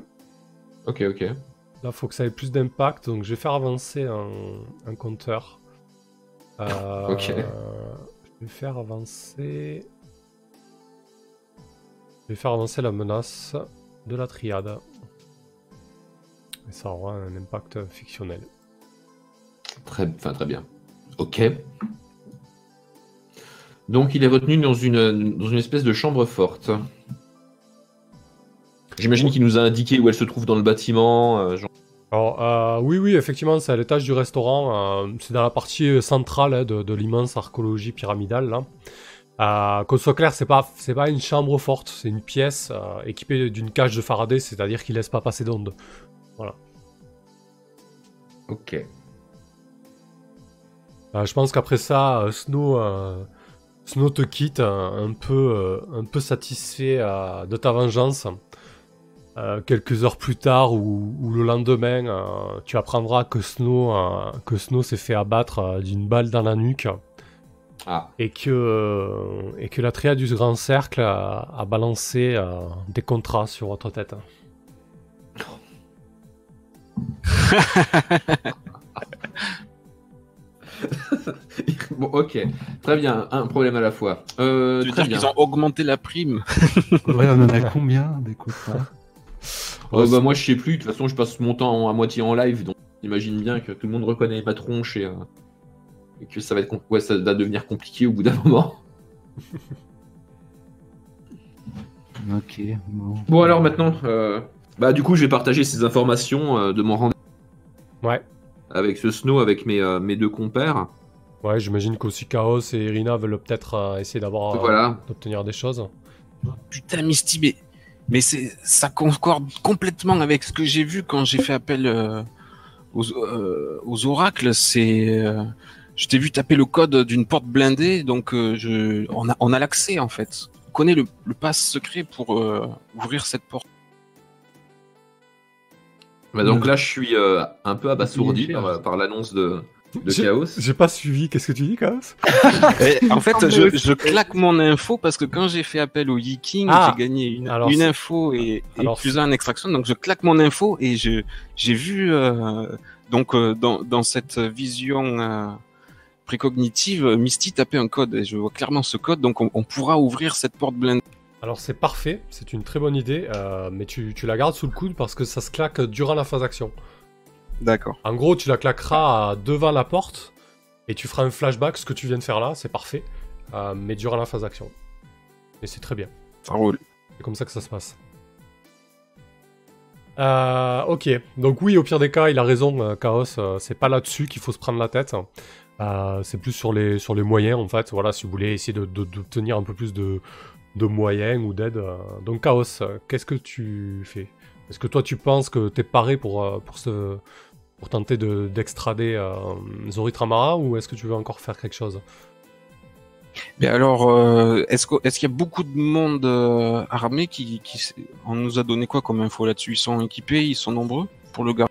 Ok, ok. Là, faut que ça ait plus d'impact, donc je vais faire avancer un, un compteur. Euh, Ok. Je vais faire avancer. Je vais faire avancer la menace de la triade. Et ça aura un impact fictionnel. Très, enfin, très bien. Ok. Donc, il est retenu dans une, dans une espèce de chambre forte. J'imagine qu'il nous a indiqué où elle se trouve dans le bâtiment. euh, genre- Alors, euh, oui, oui, effectivement, c'est à l'étage du restaurant. euh, c'est dans la partie centrale hein, de, de l'immense archéologie pyramidale. Là. Euh, qu'on soit clair, c'est pas, c'est pas une chambre forte, c'est une pièce euh, équipée d'une cage de Faraday, c'est-à-dire qu'il laisse pas passer d'ondes. Ok. Euh, je pense qu'après ça, Snow, Snow te quitte euh, un peu, euh, un peu satisfait euh, de ta vengeance. Euh, quelques heures plus tard ou, ou le lendemain, euh, tu apprendras que Snow, euh, que Snow s'est fait abattre euh, d'une balle dans la nuque Ah, et que, euh, et que la triade du Grand Cercle a, a balancé euh, des contrats sur votre tête. bon, ok. Très bien, un problème à la fois. Euh, Tu veux très dire bien. qu'ils ont augmenté la prime Ouais, on en a combien des contrats Euh, bah, moi, je sais plus. De toute façon, je passe mon temps à moitié en live, donc j'imagine bien que tout le monde reconnaît ma tronche et, euh, et que ça va, être ouais, ça va devenir compliqué au bout d'un moment. Ok, bon. Bon, alors maintenant, euh, bah, du coup, je vais partager ces informations euh, de mon rendez Ouais. Avec ce Snow, avec mes, euh, mes deux compères. Ouais, j'imagine qu'aussi Chaos et Irina veulent peut-être euh, essayer d'avoir, euh, Voilà. d'obtenir des choses. Putain, Misty, mais, mais c'est, ça concorde complètement avec ce que j'ai vu quand j'ai fait appel euh, aux, euh, aux oracles. C'est, euh, je t'ai vu taper le code d'une porte blindée, donc euh, je, on a, on a l'accès en fait. On connaît le, le pass secret pour euh, ouvrir cette porte. Bah, donc là, je suis euh, un peu abasourdi par, l'annonce de, de J'ai- Chaos. J'ai pas suivi, qu'est-ce que tu dis, Chaos? Et en fait, je, claque mon info parce que quand j'ai fait appel au Yiking, Ah, j'ai gagné une, alors une c'est- info et, et alors plus un extraction. Donc je claque mon info et je j'ai vu euh, donc euh, dans, dans cette vision euh, précognitive, Misty taper un code et je vois clairement ce code. Donc on, on pourra ouvrir cette porte blindée. Alors c'est parfait, c'est une très bonne idée, euh, mais tu, tu la gardes sous le coude parce que ça se claque durant la phase action. D'accord. En gros, tu la claqueras devant la porte et tu feras un flashback, ce que tu viens de faire là, c'est parfait, euh, mais durant la phase d'action. Et c'est très bien. Ça roule. C'est comme ça que ça se passe. Euh, ok, donc oui, au pire des cas, il a raison, euh, Chaos, euh, c'est pas là-dessus qu'il faut se prendre la tête. Euh, c'est plus sur les, sur les moyens, en fait. Voilà, si vous voulez essayer de- de- d'obtenir un peu plus de, de moyens ou d'aide. euh. Donc, Chaos, qu'est-ce que tu fais? Est-ce que toi, tu penses que t'es paré pour, euh, pour, ce, pour tenter de- d'extrader euh, Zori Tramara ou est-ce que tu veux encore faire quelque chose? Mais alors, euh, est-ce qu'il y a beaucoup de monde euh, armé qui, qui on nous a donné quoi comme info là-dessus? Ils sont équipés, ils sont nombreux pour le gars.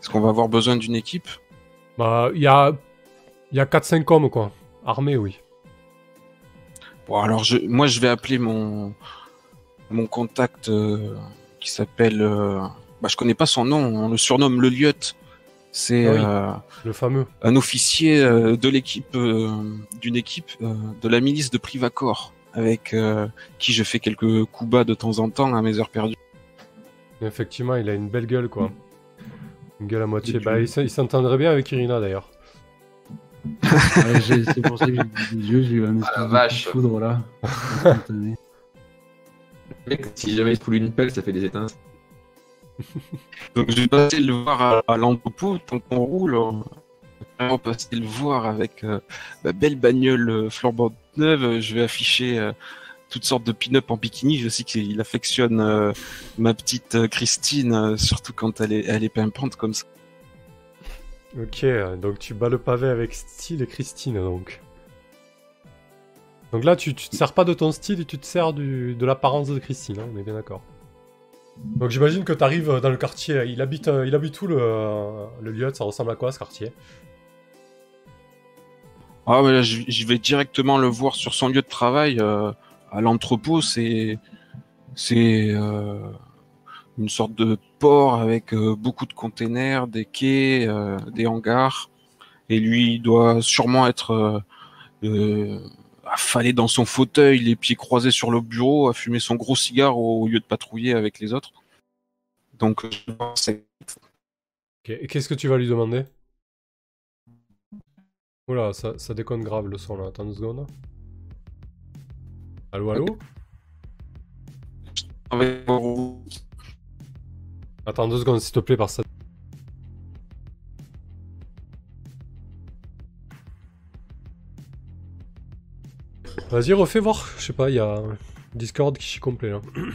Est-ce qu'on va avoir besoin d'une équipe? Bah, il y a, il y a 4-5 hommes, quoi. Armés, oui. Bon, alors je, moi je vais appeler mon mon contact euh, qui s'appelle. euh, bah, je connais pas son nom. On le surnomme le Liot. C'est Ah oui. euh, Le fameux. un officier euh, de l'équipe d'une équipe de la milice de Privacor avec qui je fais quelques coups bas de temps en temps à mes heures perdues. Effectivement, il a une belle gueule, quoi. Une gueule à moitié. Bah, il s'entendrait bien avec Irina, d'ailleurs. Ouais, j'ai- c'est pour ça que j'ai dit des yeux, j'ai eu un espèce Ah, la de vache. de foudre là. si jamais il se fout une pelle, ça fait des étincelles. Donc je vais passer le voir à, à l'entrepôt tant qu'on roule. On va vraiment passer le voir avec euh, ma belle bagnole euh, flambante neuve. Je vais afficher euh, toutes sortes de pin-up en bikini. Je sais qu'il affectionne euh, ma petite Christine, euh, surtout quand elle est, elle est pimpante comme ça. Ok, donc tu bats le pavé avec style et Christine, donc. Donc là, tu, te sers pas de ton style tu te sers du, de l'apparence de Christine, hein, on est bien d'accord. Donc j'imagine que tu arrives dans le quartier. Il habite, euh, il habite où le, euh, le lieu Ça ressemble à quoi ce quartier? Ah, mais là, je, vais directement le voir sur son lieu de travail. euh, à l'entrepôt, c'est c'est une sorte de port avec euh, beaucoup de containers, des quais, euh, des hangars. Et lui, il doit sûrement être euh, affalé dans son fauteuil, les pieds croisés sur le bureau, à fumer son gros cigare au, lieu de patrouiller avec les autres. Donc, qu'est-ce que tu vas lui demander? Oula, ça, ça déconne grave le son là. Attends deux secondes. Allô, allô? Attends deux secondes s'il te plaît, par ça. Vas-y, refais voir. Je sais pas, il y a Discord qui chie complet là.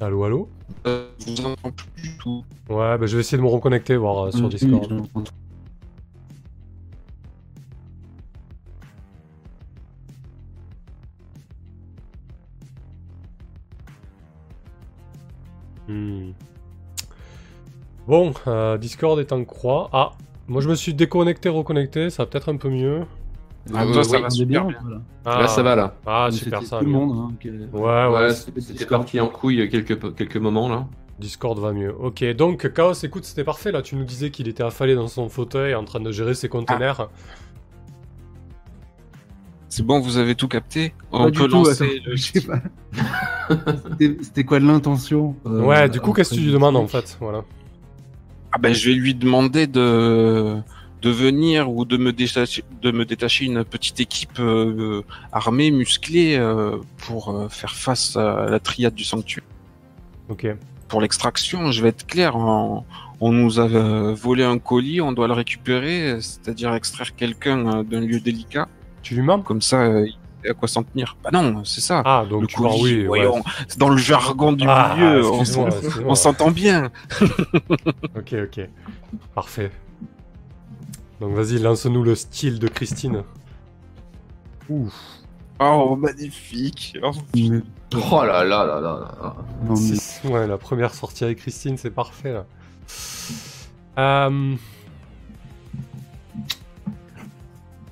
allô, allô? Euh, je vous entends plus du tout. Ouais, bah, je vais essayer de me reconnecter, voir euh, sur Discord. Hmm. Bon, euh, Discord est en croix. Ah, moi je me suis déconnecté, reconnecté, ça va peut-être un peu mieux. Ah, Euh, toi, ça oui. va On est super bien, bien. voilà. Ah, Là, ça va, là. Ah, Mais super, ça va tout le monde. hein, Ouais, ouais, Ouais, c'est- c'était parti en couille quelques, quelques moments, là. Discord va mieux. Ok, donc Chaos, écoute, c'était parfait là. Tu nous disais qu'il était affalé dans son fauteuil en train de gérer ses containers. C'est bon, vous avez tout capté Pas On du peut tout, lancer attends, le je sais pas. C'était- quoi l'intention euh, ouais, du coup, qu'est-ce que tu lui demandes en fait Voilà. Ah ben, je vais lui demander de de venir ou de me détacher, de me détacher une petite équipe euh, armée, musclée, euh, pour euh, faire face à la triade du sanctuaire. Ok. Pour l'extraction, je vais être clair, on, on nous a volé un colis, on doit le récupérer, c'est-à-dire extraire quelqu'un d'un lieu délicat. Tu lui mens Comme ça, euh, il sait à quoi s'en tenir. Bah non, c'est ça. Ah, donc le tu oui. ouais. voyons, c'est dans le jargon du Ah, milieu, on s'entend bien. Ok, ok. Parfait. Donc vas-y, lance-nous le style de Christine. Ouf. Oh, magnifique. Oh, Oh là là là là là. non, mais- C'est- Ouais, la première sortie avec Christine, c'est parfait là. Euh,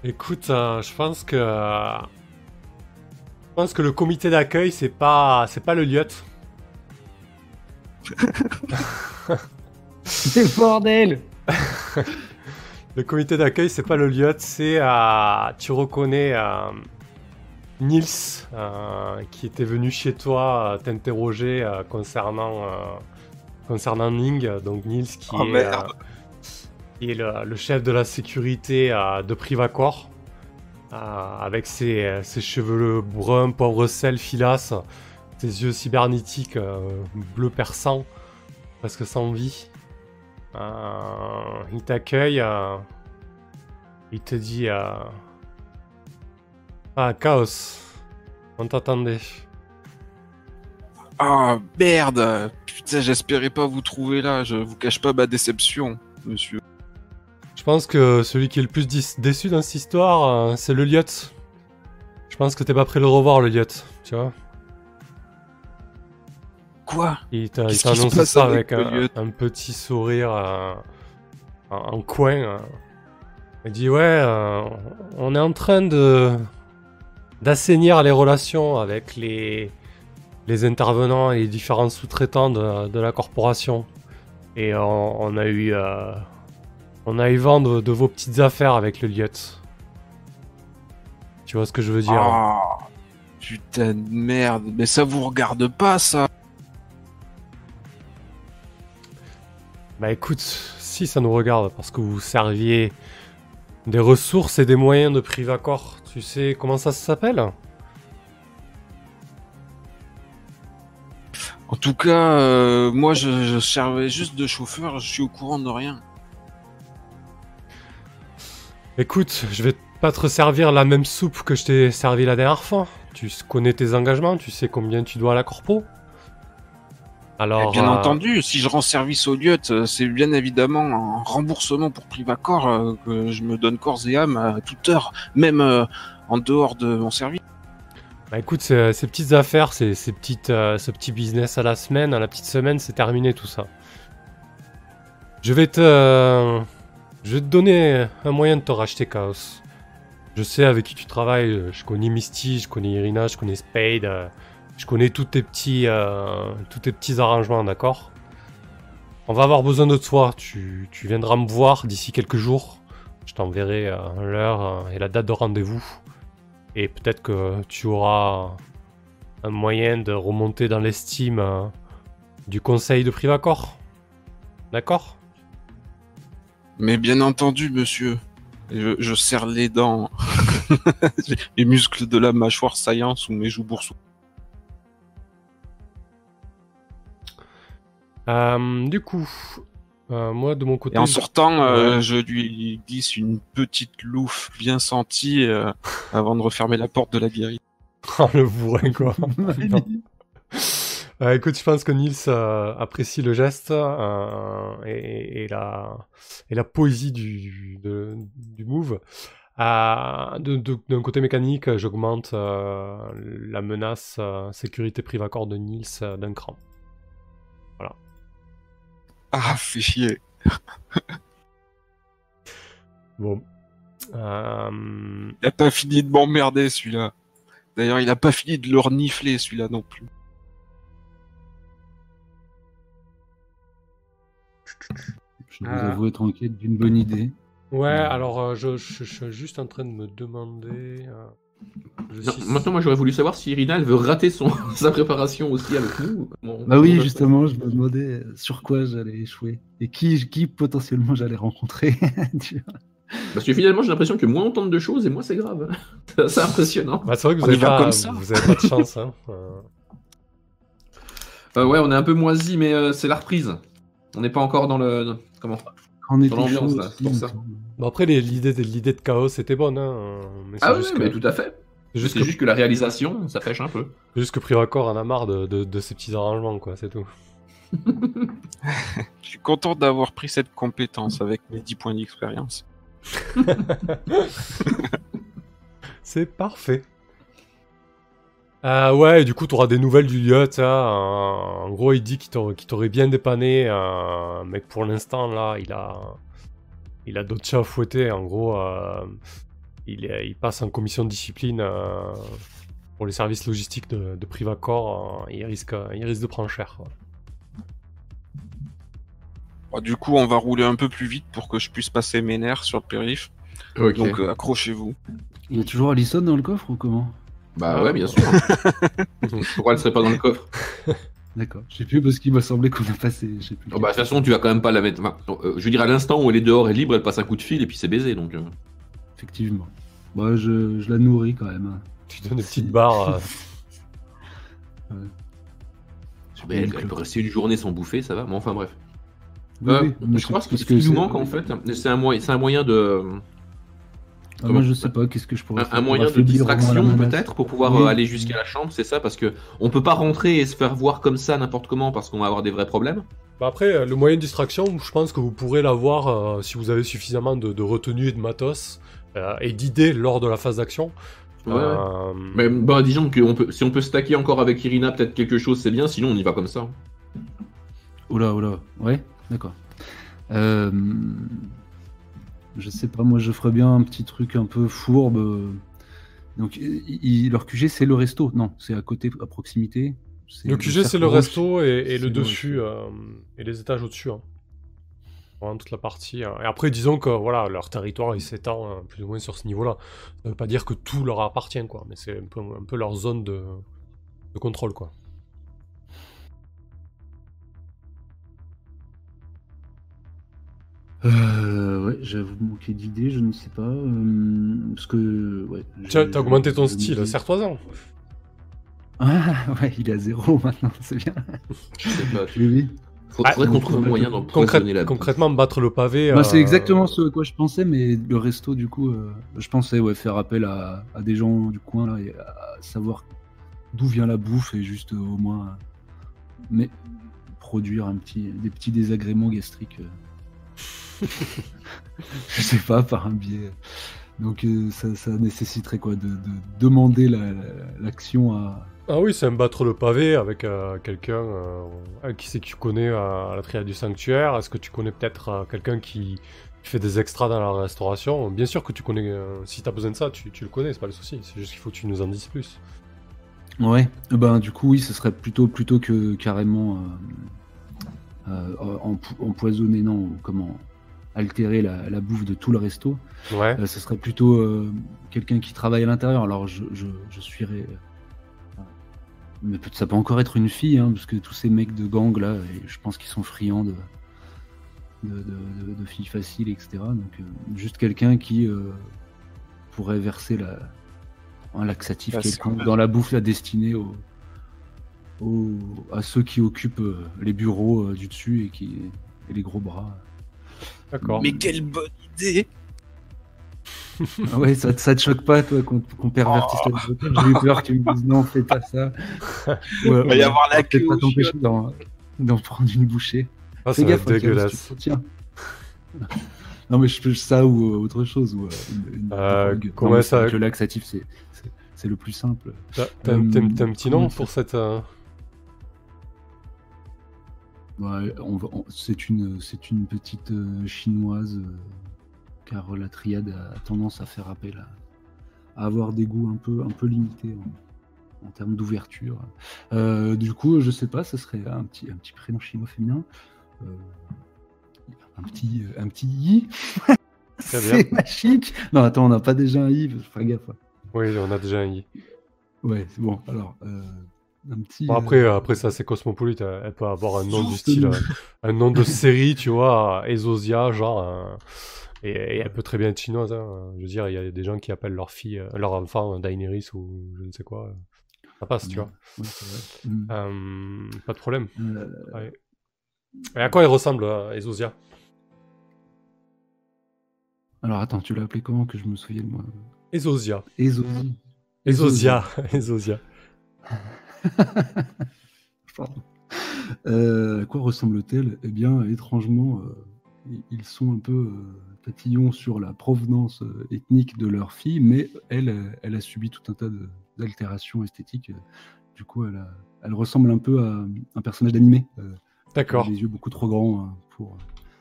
Écoute, euh, je pense que je pense que le comité d'accueil c'est pas c'est pas le lieu. C'est bordel Le comité d'accueil c'est pas le lieu, c'est euh, tu reconnais euh, Nils, euh, qui était venu chez toi euh, t'interroger euh, concernant, euh, concernant Ning. Donc Nils qui Oh, est, merde. Qui est le, chef de la sécurité euh, de Privacor. euh, avec ses, cheveux bruns, pauvre sel, filasse, ses yeux cybernétiques euh, bleu perçant, presque sans vie. Il t'accueille, il te dit Ah, Chaos, on t'attendait. Ah merde Putain, j'espérais pas vous trouver là. Je vous cache pas ma déception, monsieur. Je pense que celui qui est le plus déçu dans cette histoire, euh, c'est le liot. Je pense que t'es pas prêt de le revoir, le liot, tu vois. Quoi? Il t'a annoncé ça avec avec, un, petit sourire euh, en, en coin. euh. Il dit ouais, euh, on est en train de d'assainir les relations avec les les intervenants et les différents sous-traitants de, de la corporation. Et on, on a eu on a eu vent de, vos petites affaires avec le liot. Tu vois ce que je veux dire Ah Putain de merde. Mais ça vous regarde pas, ça Bah écoute, si ça nous regarde, parce que vous serviez des ressources et des moyens de Privacor, tu sais comment ça s'appelle? En tout cas, euh, moi, je, je servais juste de chauffeur. Je suis au courant de rien. Écoute, je vais pas te servir la même soupe que je t'ai servi la dernière fois. Tu connais tes engagements, tu sais combien tu dois à la corpo. Alors, bien euh, entendu, si je rends service au lieu, c'est bien évidemment un remboursement pour Privacor euh, que je me donne corps et âme à toute heure, même euh, en dehors de mon service. Bah écoute, ces, ces petites affaires, ces, ces petites, euh, ce petit business à la semaine, à la petite semaine, c'est terminé tout ça. Je vais te, euh, je vais te donner un moyen de te racheter Chaos. Je sais avec qui tu travailles. Je connais Misty, je connais Irina, je connais Spade, euh, je connais tous tes petits, euh, tous tes petits arrangements, d'accord? On va avoir besoin de toi. Tu, tu viendras me voir d'ici quelques jours. Je t'enverrai euh, l'heure et la date de rendez-vous. Et peut-être que tu auras un moyen de remonter dans l'estime du conseil de Privacor. D'accord? Mais bien entendu, monsieur. Je, je serre les dents. Les muscles de la mâchoire saillants sous mes joues boursous. Euh, Du coup, euh, moi de mon côté. Et en sortant, euh, je lui glisse une petite louffe bien sentie euh, avant de refermer la porte de la guérite. Oh, le bourrin, quoi. Euh, écoute, je pense que Nils euh, apprécie le geste euh, et, et la, et la poésie du, de- du move. D'un côté mécanique, j'augmente la menace sécurité privacor de Nils d'un cran. Ah, fait chier. Bon. Il a pas fini de m'emmerder celui-là. D'ailleurs, il a pas fini de le renifler celui-là non plus. Je vous Ah. avoue être en quête d'une bonne idée. Ouais, alors euh, je, je- je suis juste en train de me demander. euh, je Non, suis- maintenant, moi, j'aurais voulu savoir si Irina, elle veut rater son, sa préparation aussi avec nous. ou comment- Bah oui, justement, je me demandais sur quoi j'allais échouer et qui, qui potentiellement j'allais rencontrer. Tu vois. passe Parce que finalement, j'ai l'impression que moins on tente de choses et moins c'est grave. C'est impressionnant. Bah, c'est vrai que vous avez, pas, comme ça. vous avez pas de chance. Hein. euh. Euh, ouais, on est un peu moisi, mais euh, c'est la reprise. On n'est pas encore dans le. Comment on était l'ambiance, chaud là, c'est pour ça. Bon, après, l'idée de, l'idée de chaos était bonne. Hein, mais Ah oui, juste, mais tout à fait. c'est juste que, juste que la réalisation, ça pêche un peu. c'est juste que Privacor en a marre de, de, de ces petits arrangements, quoi, c'est tout. Je suis content d'avoir pris cette compétence avec mes 10 points d'expérience. C'est parfait. Euh, ouais, et du coup, tu auras des nouvelles du lieu. hein, en gros, il dit qu'il t'aurait, bien dépanné, euh, mais pour l'instant, là, il a, il a d'autres chats à fouetter. En gros, euh, il, est- il passe en commission de discipline euh, pour les services logistiques de, de Privacor. euh, il, risque, il risque de prendre cher. du coup, on va rouler un peu plus vite pour que je puisse passer mes nerfs sur le périph. Donc, accrochez-vous. Il y a toujours Allison dans le coffre ou comment? Bah Ah, ouais, bien sûr. Pourquoi elle serait pas dans le coffre? D'accord. Je sais plus parce qu'il m'a semblé qu'on a passé. Je sais plus. Oh, Bah de toute façon, tu vas quand même pas la mettre. enfin, euh, je veux dire, à l'instant où elle est dehors et libre, elle passe un coup de fil et puis c'est baisé. Donc. euh. Effectivement. Bah, je, je la nourris quand même. hein. Tu donnes des petites barres. euh, Mais elle, elle peut rester une journée sans bouffer, ça va. Mais enfin bref. Oui, Euh, oui, mais je crois que parce ce qui nous c'est- manque en fait, c'est un moyen, c'est un moyen de, Ah, moi, je sais pas. Qu'est-ce que je pourrais un, faire un moyen de distraction peut-être pour pouvoir Oui. euh, aller jusqu'à la chambre, c'est ça, parce que on peut pas rentrer et se faire voir comme ça n'importe comment parce qu'on va avoir des vrais problèmes. Bah après, euh, le moyen de distraction, je pense que vous pourrez l'avoir euh, si vous avez suffisamment de, de retenue et de matos euh, et d'idées lors de la phase d'action. Ouais, ouais. Mais bah, disons que on peut, si on peut stacker encore avec Irina, peut-être quelque chose, c'est bien. Sinon, on y va comme ça. Oula, oula. Ouais, d'accord. Euh, je sais pas, moi je ferais bien un petit truc un peu fourbe. Donc, leur QG c'est le resto. Non, c'est à côté, à proximité. Le QG, c'est le resto et, le dessus euh, et les étages au-dessus. hein. Toute la partie. hein. Et après, disons que voilà, leur territoire il s'étend euh, plus ou moins sur ce niveau-là. Ça veut pas dire que tout leur appartient, quoi, mais c'est un peu, un peu leur zone de, de contrôle, quoi. Euh, ouais, j'avoue manquer d'idées, je ne sais pas. euh, parce que. Ouais, Tiens, t'as augmenté ton style, serre-toi-en. Ah, ouais, il est à zéro maintenant, c'est bien. Je sais pas. Oui, oui. Faudrait Ah, qu'on trouve un moyen Concrète- d'empoisonner la concrètement, battre le pavé. Bah, euh, c'est exactement ce à quoi je pensais, mais le resto, du coup, euh, je pensais ouais, faire appel à, à des gens du coin là, et à savoir d'où vient la bouffe et juste euh, au moins euh, mais produire un petit, des petits désagréments gastriques. je sais pas, par un biais. Donc euh, ça, ça nécessiterait quoi de, de demander la- la- l'action à. Ah oui, c'est un battre le pavé avec euh, quelqu'un euh, qui c'est que tu connais à la triade du sanctuaire. Est-ce que tu connais peut-être quelqu'un qui, qui fait des extras dans la restauration? Bien sûr que tu connais. si t'as besoin de ça, tu, tu le connais, c'est pas le souci. C'est juste qu'il faut que tu nous en dises plus. Ouais. Euh, Ben du coup oui, ce serait plutôt plutôt que carrément empoisonner non, ou comment altérer la, la bouffe de tout le resto. Ouais. Euh, ce serait plutôt euh, quelqu'un qui travaille à l'intérieur. Alors je, je, je euh, mais ça peut encore être une fille, hein, parce que tous ces mecs de gang là, je pense qu'ils sont friands de, de, de- de- de filles faciles, etc. Donc euh, juste quelqu'un qui euh, pourrait verser la, un laxatif quelconque dans la bouffe à destinée aux, aux- à ceux qui occupent euh, les bureaux euh, du dessus et qui et les gros bras. D'accord. Mais quelle bonne idée Ah ouais, ça, ça te choque pas, toi, qu'on qu'on pervertisse la bibliothèque J'ai eu peur que tu me dises non, fais pas ça. Ouais, Il va y ouais, avoir la queue pas t'empêcher d'en d'en prendre une bouchée. Ah, Fais ça va gaffe, être Kaos, dégueulasse. retiens. non, mais je fais ça ou euh, autre chose. Ou, euh, une, une Euh, drogue. comment Non, ça- Le laxatif, c'est- le plus simple. T'as t'as un, petit nom pour cette. Euh, on on- c'est une, c'est une petite euh, chinoise, euh, car la triade a tendance à faire appel à, à avoir des goûts un peu, un peu limités en, en termes d'ouverture. Euh, du coup, je sais pas, ce serait un petit, un petit prénom chinois féminin. Euh, un petit, euh, un petit i. C'est magique. Non, attends, on n'a pas déjà un i, fais gaffe. Oui, on a déjà un i. Ouais, c'est bon. Alors, euh, un petit. Bon, après, euh, après ça, c'est cosmopolite. Elle elle peut avoir un nom du style, euh, un nom de série, tu vois, Ezosia, genre. euh, et, et elle peut très bien être chinoise. hein. Je veux dire, il y a des gens qui appellent leur fille, euh, leur enfant Daenerys ou je ne sais quoi. Ça passe, tu vois. ouais. Mm. Euh, pas de problème. Euh, Et à quoi elle ressemble, Ezosia alors, attends, tu l'as appelé comment que je me souvienne, moi? Ezosia. Ezosie. Ezosia. Ezosia. Euh, à quoi ressemble-t-elle? Eh bien, étrangement, euh, ils sont un peu euh, tatillons sur la provenance euh, ethnique de leur fille, mais elle, elle a subi tout un tas d'altérations esthétiques. Du coup, elle, a- elle ressemble un peu à un personnage d'animé. D'accord. des yeux beaucoup trop grands euh, pour.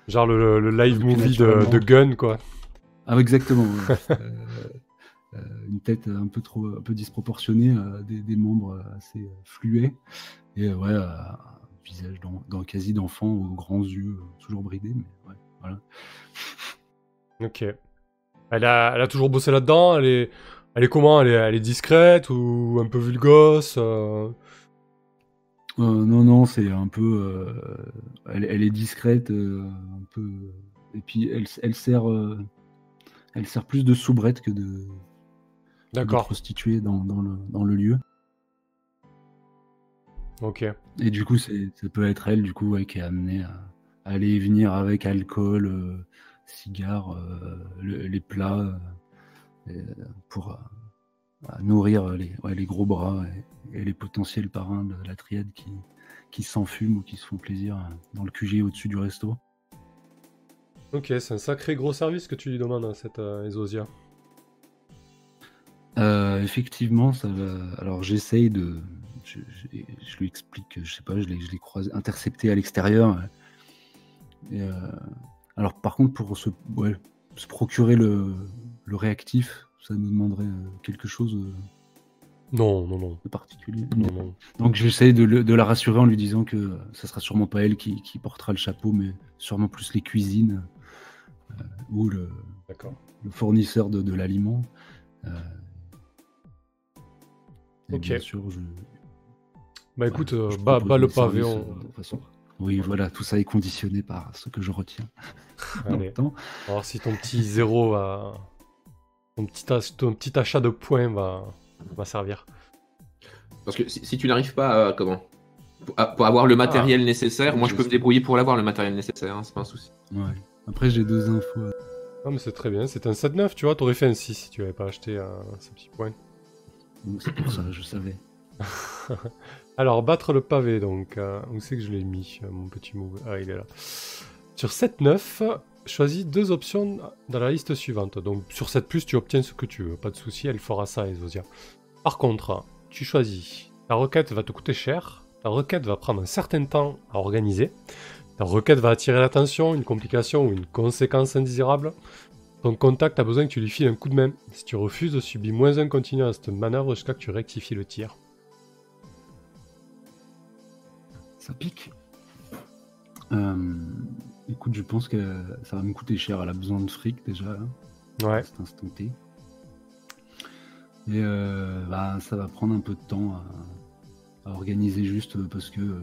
Genre le, le live movie de, de Gun, quoi. Ah, exactement. ouais. Euh, une tête un peu trop, un peu disproportionnée, euh, des, des membres assez fluets, et euh, ouais, un visage dans, dans quasi d'enfant aux grands yeux, toujours bridés, mais ouais, voilà. Ok. Elle a, elle a toujours bossé là-dedans. Elle est, Elle est comment? Elle est, elle est discrète ou un peu vulgose euh? Euh, non, non, c'est un peu. euh, elle, elle est discrète, un peu. Et puis elle, elle sert, elle sert plus de soubrette que de D'accord. prostituée dans, dans le, dans le lieu. Ok. Et du coup, ça peut être elle, du coup, ouais, qui est amenée à, à aller et venir avec alcool, euh, cigares, euh, le- les plats, euh, pour nourrir les, ouais, les gros bras et, et les potentiels parrains de la triade qui, qui s'enfument ou qui se font plaisir dans le QG au-dessus du resto. Ok, c'est un sacré gros service que tu lui demandes à cette euh, Ezosia. Euh, effectivement, ça va. Alors j'essaye de. Je, je- je lui explique, que, je sais pas, je l'ai, croisé, intercepté à l'extérieur. Euh, alors par contre, pour se, ouais, se procurer le, le réactif, ça nous demanderait euh, quelque chose Non, non, non. de particulier. Non, non. Donc j'essaie de, la rassurer en lui disant que ça sera sûrement pas elle qui, qui portera le chapeau, mais sûrement plus les cuisines euh, ou le, fournisseur de, de l'aliment. Euh, et Ok. Bien sûr, je, Bah écoute, euh, je le mes pavé. services, on- euh, de toute façon. Oui, voilà, tout ça est conditionné par ce que je retiens dans Allez, le temps. voir si ton petit zéro va. Ton petit, ton petit achat de points va, va servir. Parce que si, si tu n'arrives pas à. Comment pour, à- pour avoir le matériel nécessaire, moi je peux me débrouiller pour l'avoir le matériel nécessaire, hein, c'est pas un souci. Ouais. Après, j'ai deux infos. Non, mais c'est très bien. C'est un 7-9, tu vois. T'aurais fait un 6 si tu avais pas acheté euh, ce petit point. C'est pour ça, je savais. Alors, battre le pavé, donc. euh, où c'est que je l'ai mis, euh, mon petit move? Ah, il est là. Sur 7-9, choisis deux options dans la liste suivante. Donc, sur 7, tu obtiens ce que tu veux. Pas de souci, elle fera ça, Ezosia. Par contre, tu choisis. Ta requête va te coûter cher. Ta requête va prendre un certain temps à organiser. Ta requête va attirer l'attention, une complication ou une conséquence indésirable. Ton contact a besoin que tu lui files un coup de main. Si tu refuses, subis moins un continu à cette manœuvre jusqu'à que tu rectifies le tir. Ça pique. Euh, écoute, je pense que ça va me coûter cher. Elle a besoin de fric déjà, là, Ouais. à cet instant T. Et euh, bah, ça va prendre un peu de temps à, à organiser juste parce que. euh,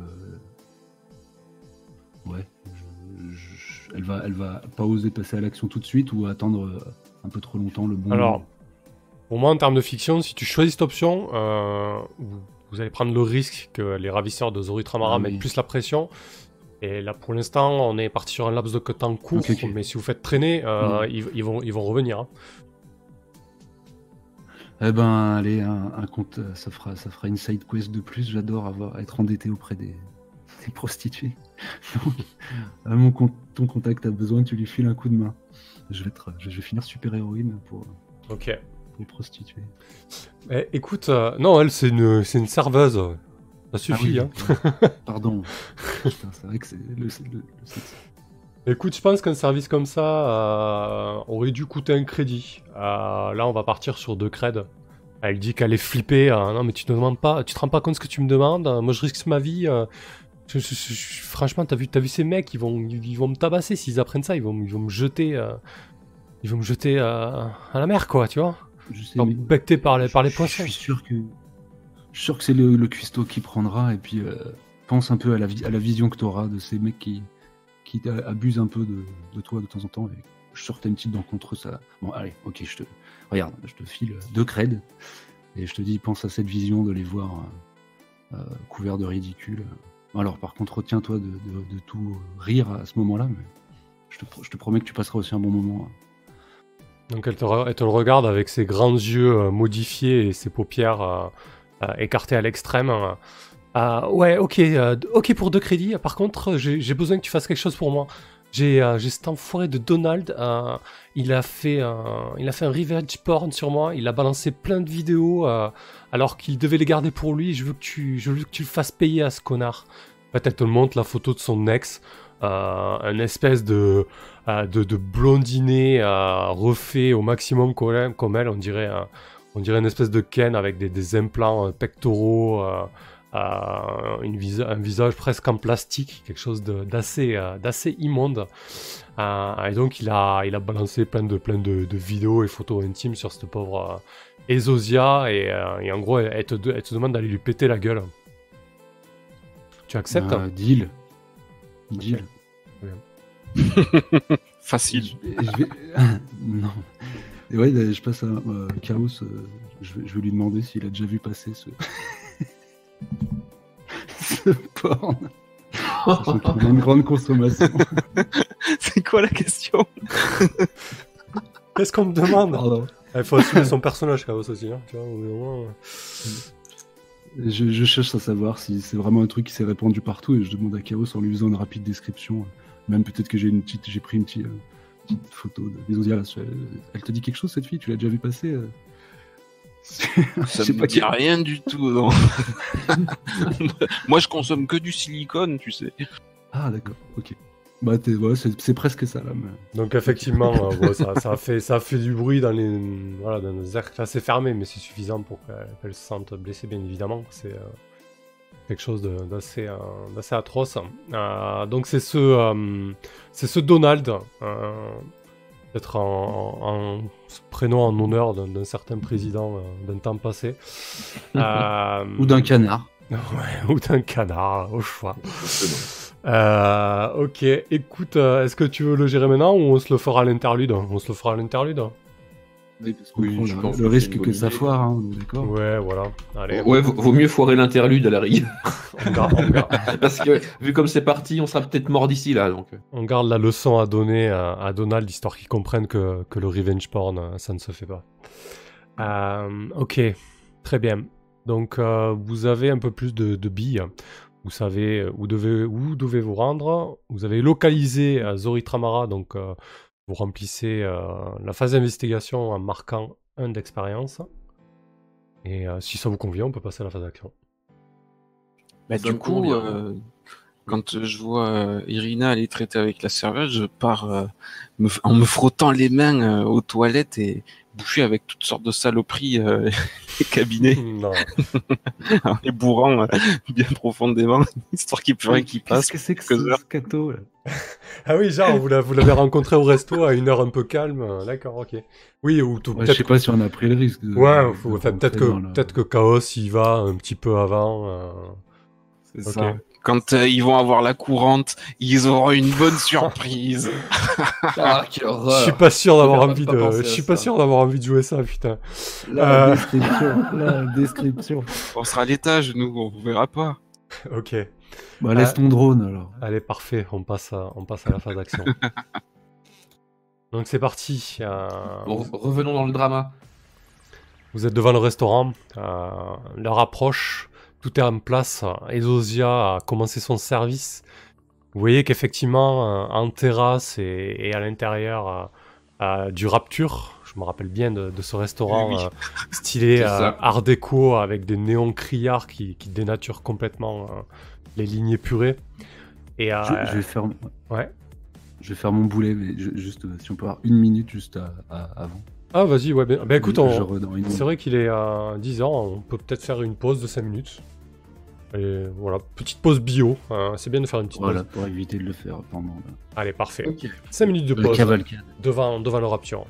ouais. Je- elle, va, elle va pas oser passer à l'action tout de suite ou attendre euh, un peu trop longtemps le bon Alors, moment. Pour moi, en termes de fiction, si tu choisis cette option, euh, vous, allez prendre le risque que les ravisseurs de Zoritramara Ah oui. mettent plus la pression. Et là, pour l'instant, on est parti sur un laps de temps court, mais si vous faites traîner, euh, Mm. ils, ils vont, ils vont revenir. hein. Eh ben, allez, un, un compte, ça fera, ça fera une side quest de plus. J'adore avoir être endetté auprès des, des prostituées. Donc, à mon ton contact a besoin, tu lui files un coup de main. Je vais, être, je vais finir super héroïne pour Ok. les prostituées. Eh, écoute, euh, non, elle, c'est une, c'est une serveuse. Ça suffit. Ah hein. oui, Pardon. C'est vrai que c'est le, le- le sexe. Écoute, je pense qu'un service comme ça euh, aurait dû coûter un crédit. Euh, là, on va partir sur deux creds. Elle dit qu'elle est flippée. euh, non, mais tu te demandes pas, tu te rends pas compte de ce que tu me demandes? Euh, Moi, je risque ma vie. Je- je- je- je- franchement, t'as vu, vu ces mecs, ils vont, ils, vont me tabasser s'ils apprennent ça. Ils vont, ils vont me jeter, euh, ils vont me jeter euh, à la mer, quoi, tu vois. Je sais, becté par les, par les poissons. Je suis sûr que, je suis sûr que c'est le, le cuistot qui prendra et puis euh, pense un peu à la, vi- à la vision que tu auras de ces mecs qui, abusent un peu de, de toi de temps en temps. Et je suis sûr que t'as une petite dent contre ça. Bon, allez, ok, je te, regarde, je te file deux creds et je te dis, pense à cette vision de les voir couverts de ridicule. Alors, par contre, retiens-toi de, tout rire à ce moment-là, mais je te, promets que tu passeras aussi un bon moment. Donc elle te, elle te le regarde avec ses grands yeux euh, modifiés et ses paupières euh, euh, écartées à l'extrême. Euh, ouais, ok, ok pour deux crédits. Par contre, j'ai besoin que tu fasses quelque chose pour moi. J'ai euh, cet enfoiré de Donald. euh, il a fait un, il a fait un revenge porn sur moi. Il a balancé plein de vidéos euh, alors qu'il devait les garder pour lui. Je veux que tu, je veux que tu le fasses payer à ce connard. En fait, elle te montre la photo de son ex, euh, un espèce de euh, de, blondinet euh, refait au maximum comme elle, on dirait, on dirait une espèce de Ken avec des, des implants euh, pectoraux, euh, euh, une visa- un visage presque en plastique, quelque chose de- d'assez euh, d'assez immonde. Euh, et donc il a, il a balancé plein de, plein de, de vidéos et photos intimes sur cette pauvre euh, Ezosia et, euh, et en gros elle, te, de- elle te demande d'aller lui péter la gueule. Tu acceptes Euh, deal. Deal. Facile. Je- je vais- non. Et ouais, je passe à euh, Chaos. euh, je, vais, je vais lui demander s'il a déjà vu passer ce. ce porn. Une grande consommation. C'est quoi la question? Qu'est-ce qu'on me demande? Pardon. Il faut assumer son personnage, Chaos aussi. Hein, tu vois, au. Je, je cherche à savoir si c'est vraiment un truc qui s'est répandu partout et je demande à Chaos en lui faisant une rapide description. Même peut-être que j'ai une petite, j'ai pris une petite, euh, petite photo de elle te dit quelque chose cette fille? Tu l'as déjà vu passer euh? Ça me pas dit rien du tout, non. Moi, je consomme que du silicone, tu sais. Ah d'accord, ok. Bah ouais, c'est presque ça là. mais- Donc effectivement, euh, ça, fait, ça fait du bruit dans les, voilà, dans cercles assez fermés, mais c'est suffisant pour qu'elle se sente blessée, bien évidemment. C'est euh, quelque chose d'assez euh, d'assez atroce. Euh, donc c'est ce, euh, c'est ce Donald, euh, peut-être en, en- en ce prénom en honneur d'un d'un certain président euh, d'un temps passé. Euh, Ou d'un canard. Ouais, ou d'un canard, au choix. Euh, ok, écoute, euh, est-ce que tu veux le gérer maintenant ou on se le fera à l'interlude? On se le fera à l'interlude Oui, parce Oui, je le, pense le que risque que ça foire, hein, on est d'accord Ouais, voilà. Allez, Ouais, vaut, vaut mieux foirer l'interlude à la rigueur. on, garde, on garde- Parce que vu comme c'est parti, on sera peut-être mort d'ici là. Donc. on garde la leçon à donner à, à Donald, histoire qu'il comprenne que, que le revenge porn, euh, ça ne se fait pas. Euh, ok, très bien. Donc, euh, vous avez un peu plus de, de billes. Vous savez où devez, où devez vous rendre. Vous avez localisé euh, Zori Tramara, donc euh, vous remplissez euh, la phase d'investigation en marquant un d'expérience. Et euh, si ça vous convient, on peut passer à la phase d'action. Bah, du coup, euh, quand je vois euh, Irina aller traiter avec la serveuse, je pars euh, me en me frottant les mains euh, aux toilettes et boucher avec toutes sortes de saloperies euh, les cabinets, non. en les bourrant euh, bien profondément, histoire qu'il n'y ait plus rien qui passe. Qu'est-ce que c'est que ce là Ah oui, genre, vous l'a- vous l'avez rencontré au resto à une heure un peu calme. D'accord, ok. Oui, ou tout- Ouais, Je peut-être sais pas si on a pris le risque. de- Ouais, peut-être que, peut-être que Chaos y va un petit peu avant. euh, C'est ça. Quand euh, ils vont avoir la courante, ils auront une bonne surprise. Ah, Je suis pas sûr d'avoir envie pas de. Je suis pas sûr d'avoir envie de jouer ça, putain. La Euh. description. la description. On sera à l'étage, nous, on vous verra pas. Ok. Bah laisse Euh. ton drone alors. Allez, parfait. On passe à, on passe à la phase d'action. Donc c'est parti. euh, Bon, revenons dans le drama. Vous êtes devant le restaurant. euh, L'heure approche. Tout est en place. Ezosia a commencé son service. Vous voyez qu'effectivement, euh, en terrasse et, et à l'intérieur euh, euh, du Rapture, je me rappelle bien de, de ce restaurant Oui, oui. euh, stylé euh, art déco avec des néons criards qui, qui dénaturent complètement euh, les lignes épurées. Et, euh, Je, je vais faire. ouais. Je vais faire mon boulet, mais je- juste euh, si on peut avoir une minute juste à- à- avant. Ah, vas-y, ouais. Ben, ben écoute, on- c'est vrai qu'il est à 10 ans. On peut peut-être faire une pause de 5 minutes. Et voilà, petite pause bio. euh, c'est bien de faire une petite Voilà, pause. pour éviter de le faire pendant Allez, parfait. Ok. 5 minutes de pause devant, devant le Rapture.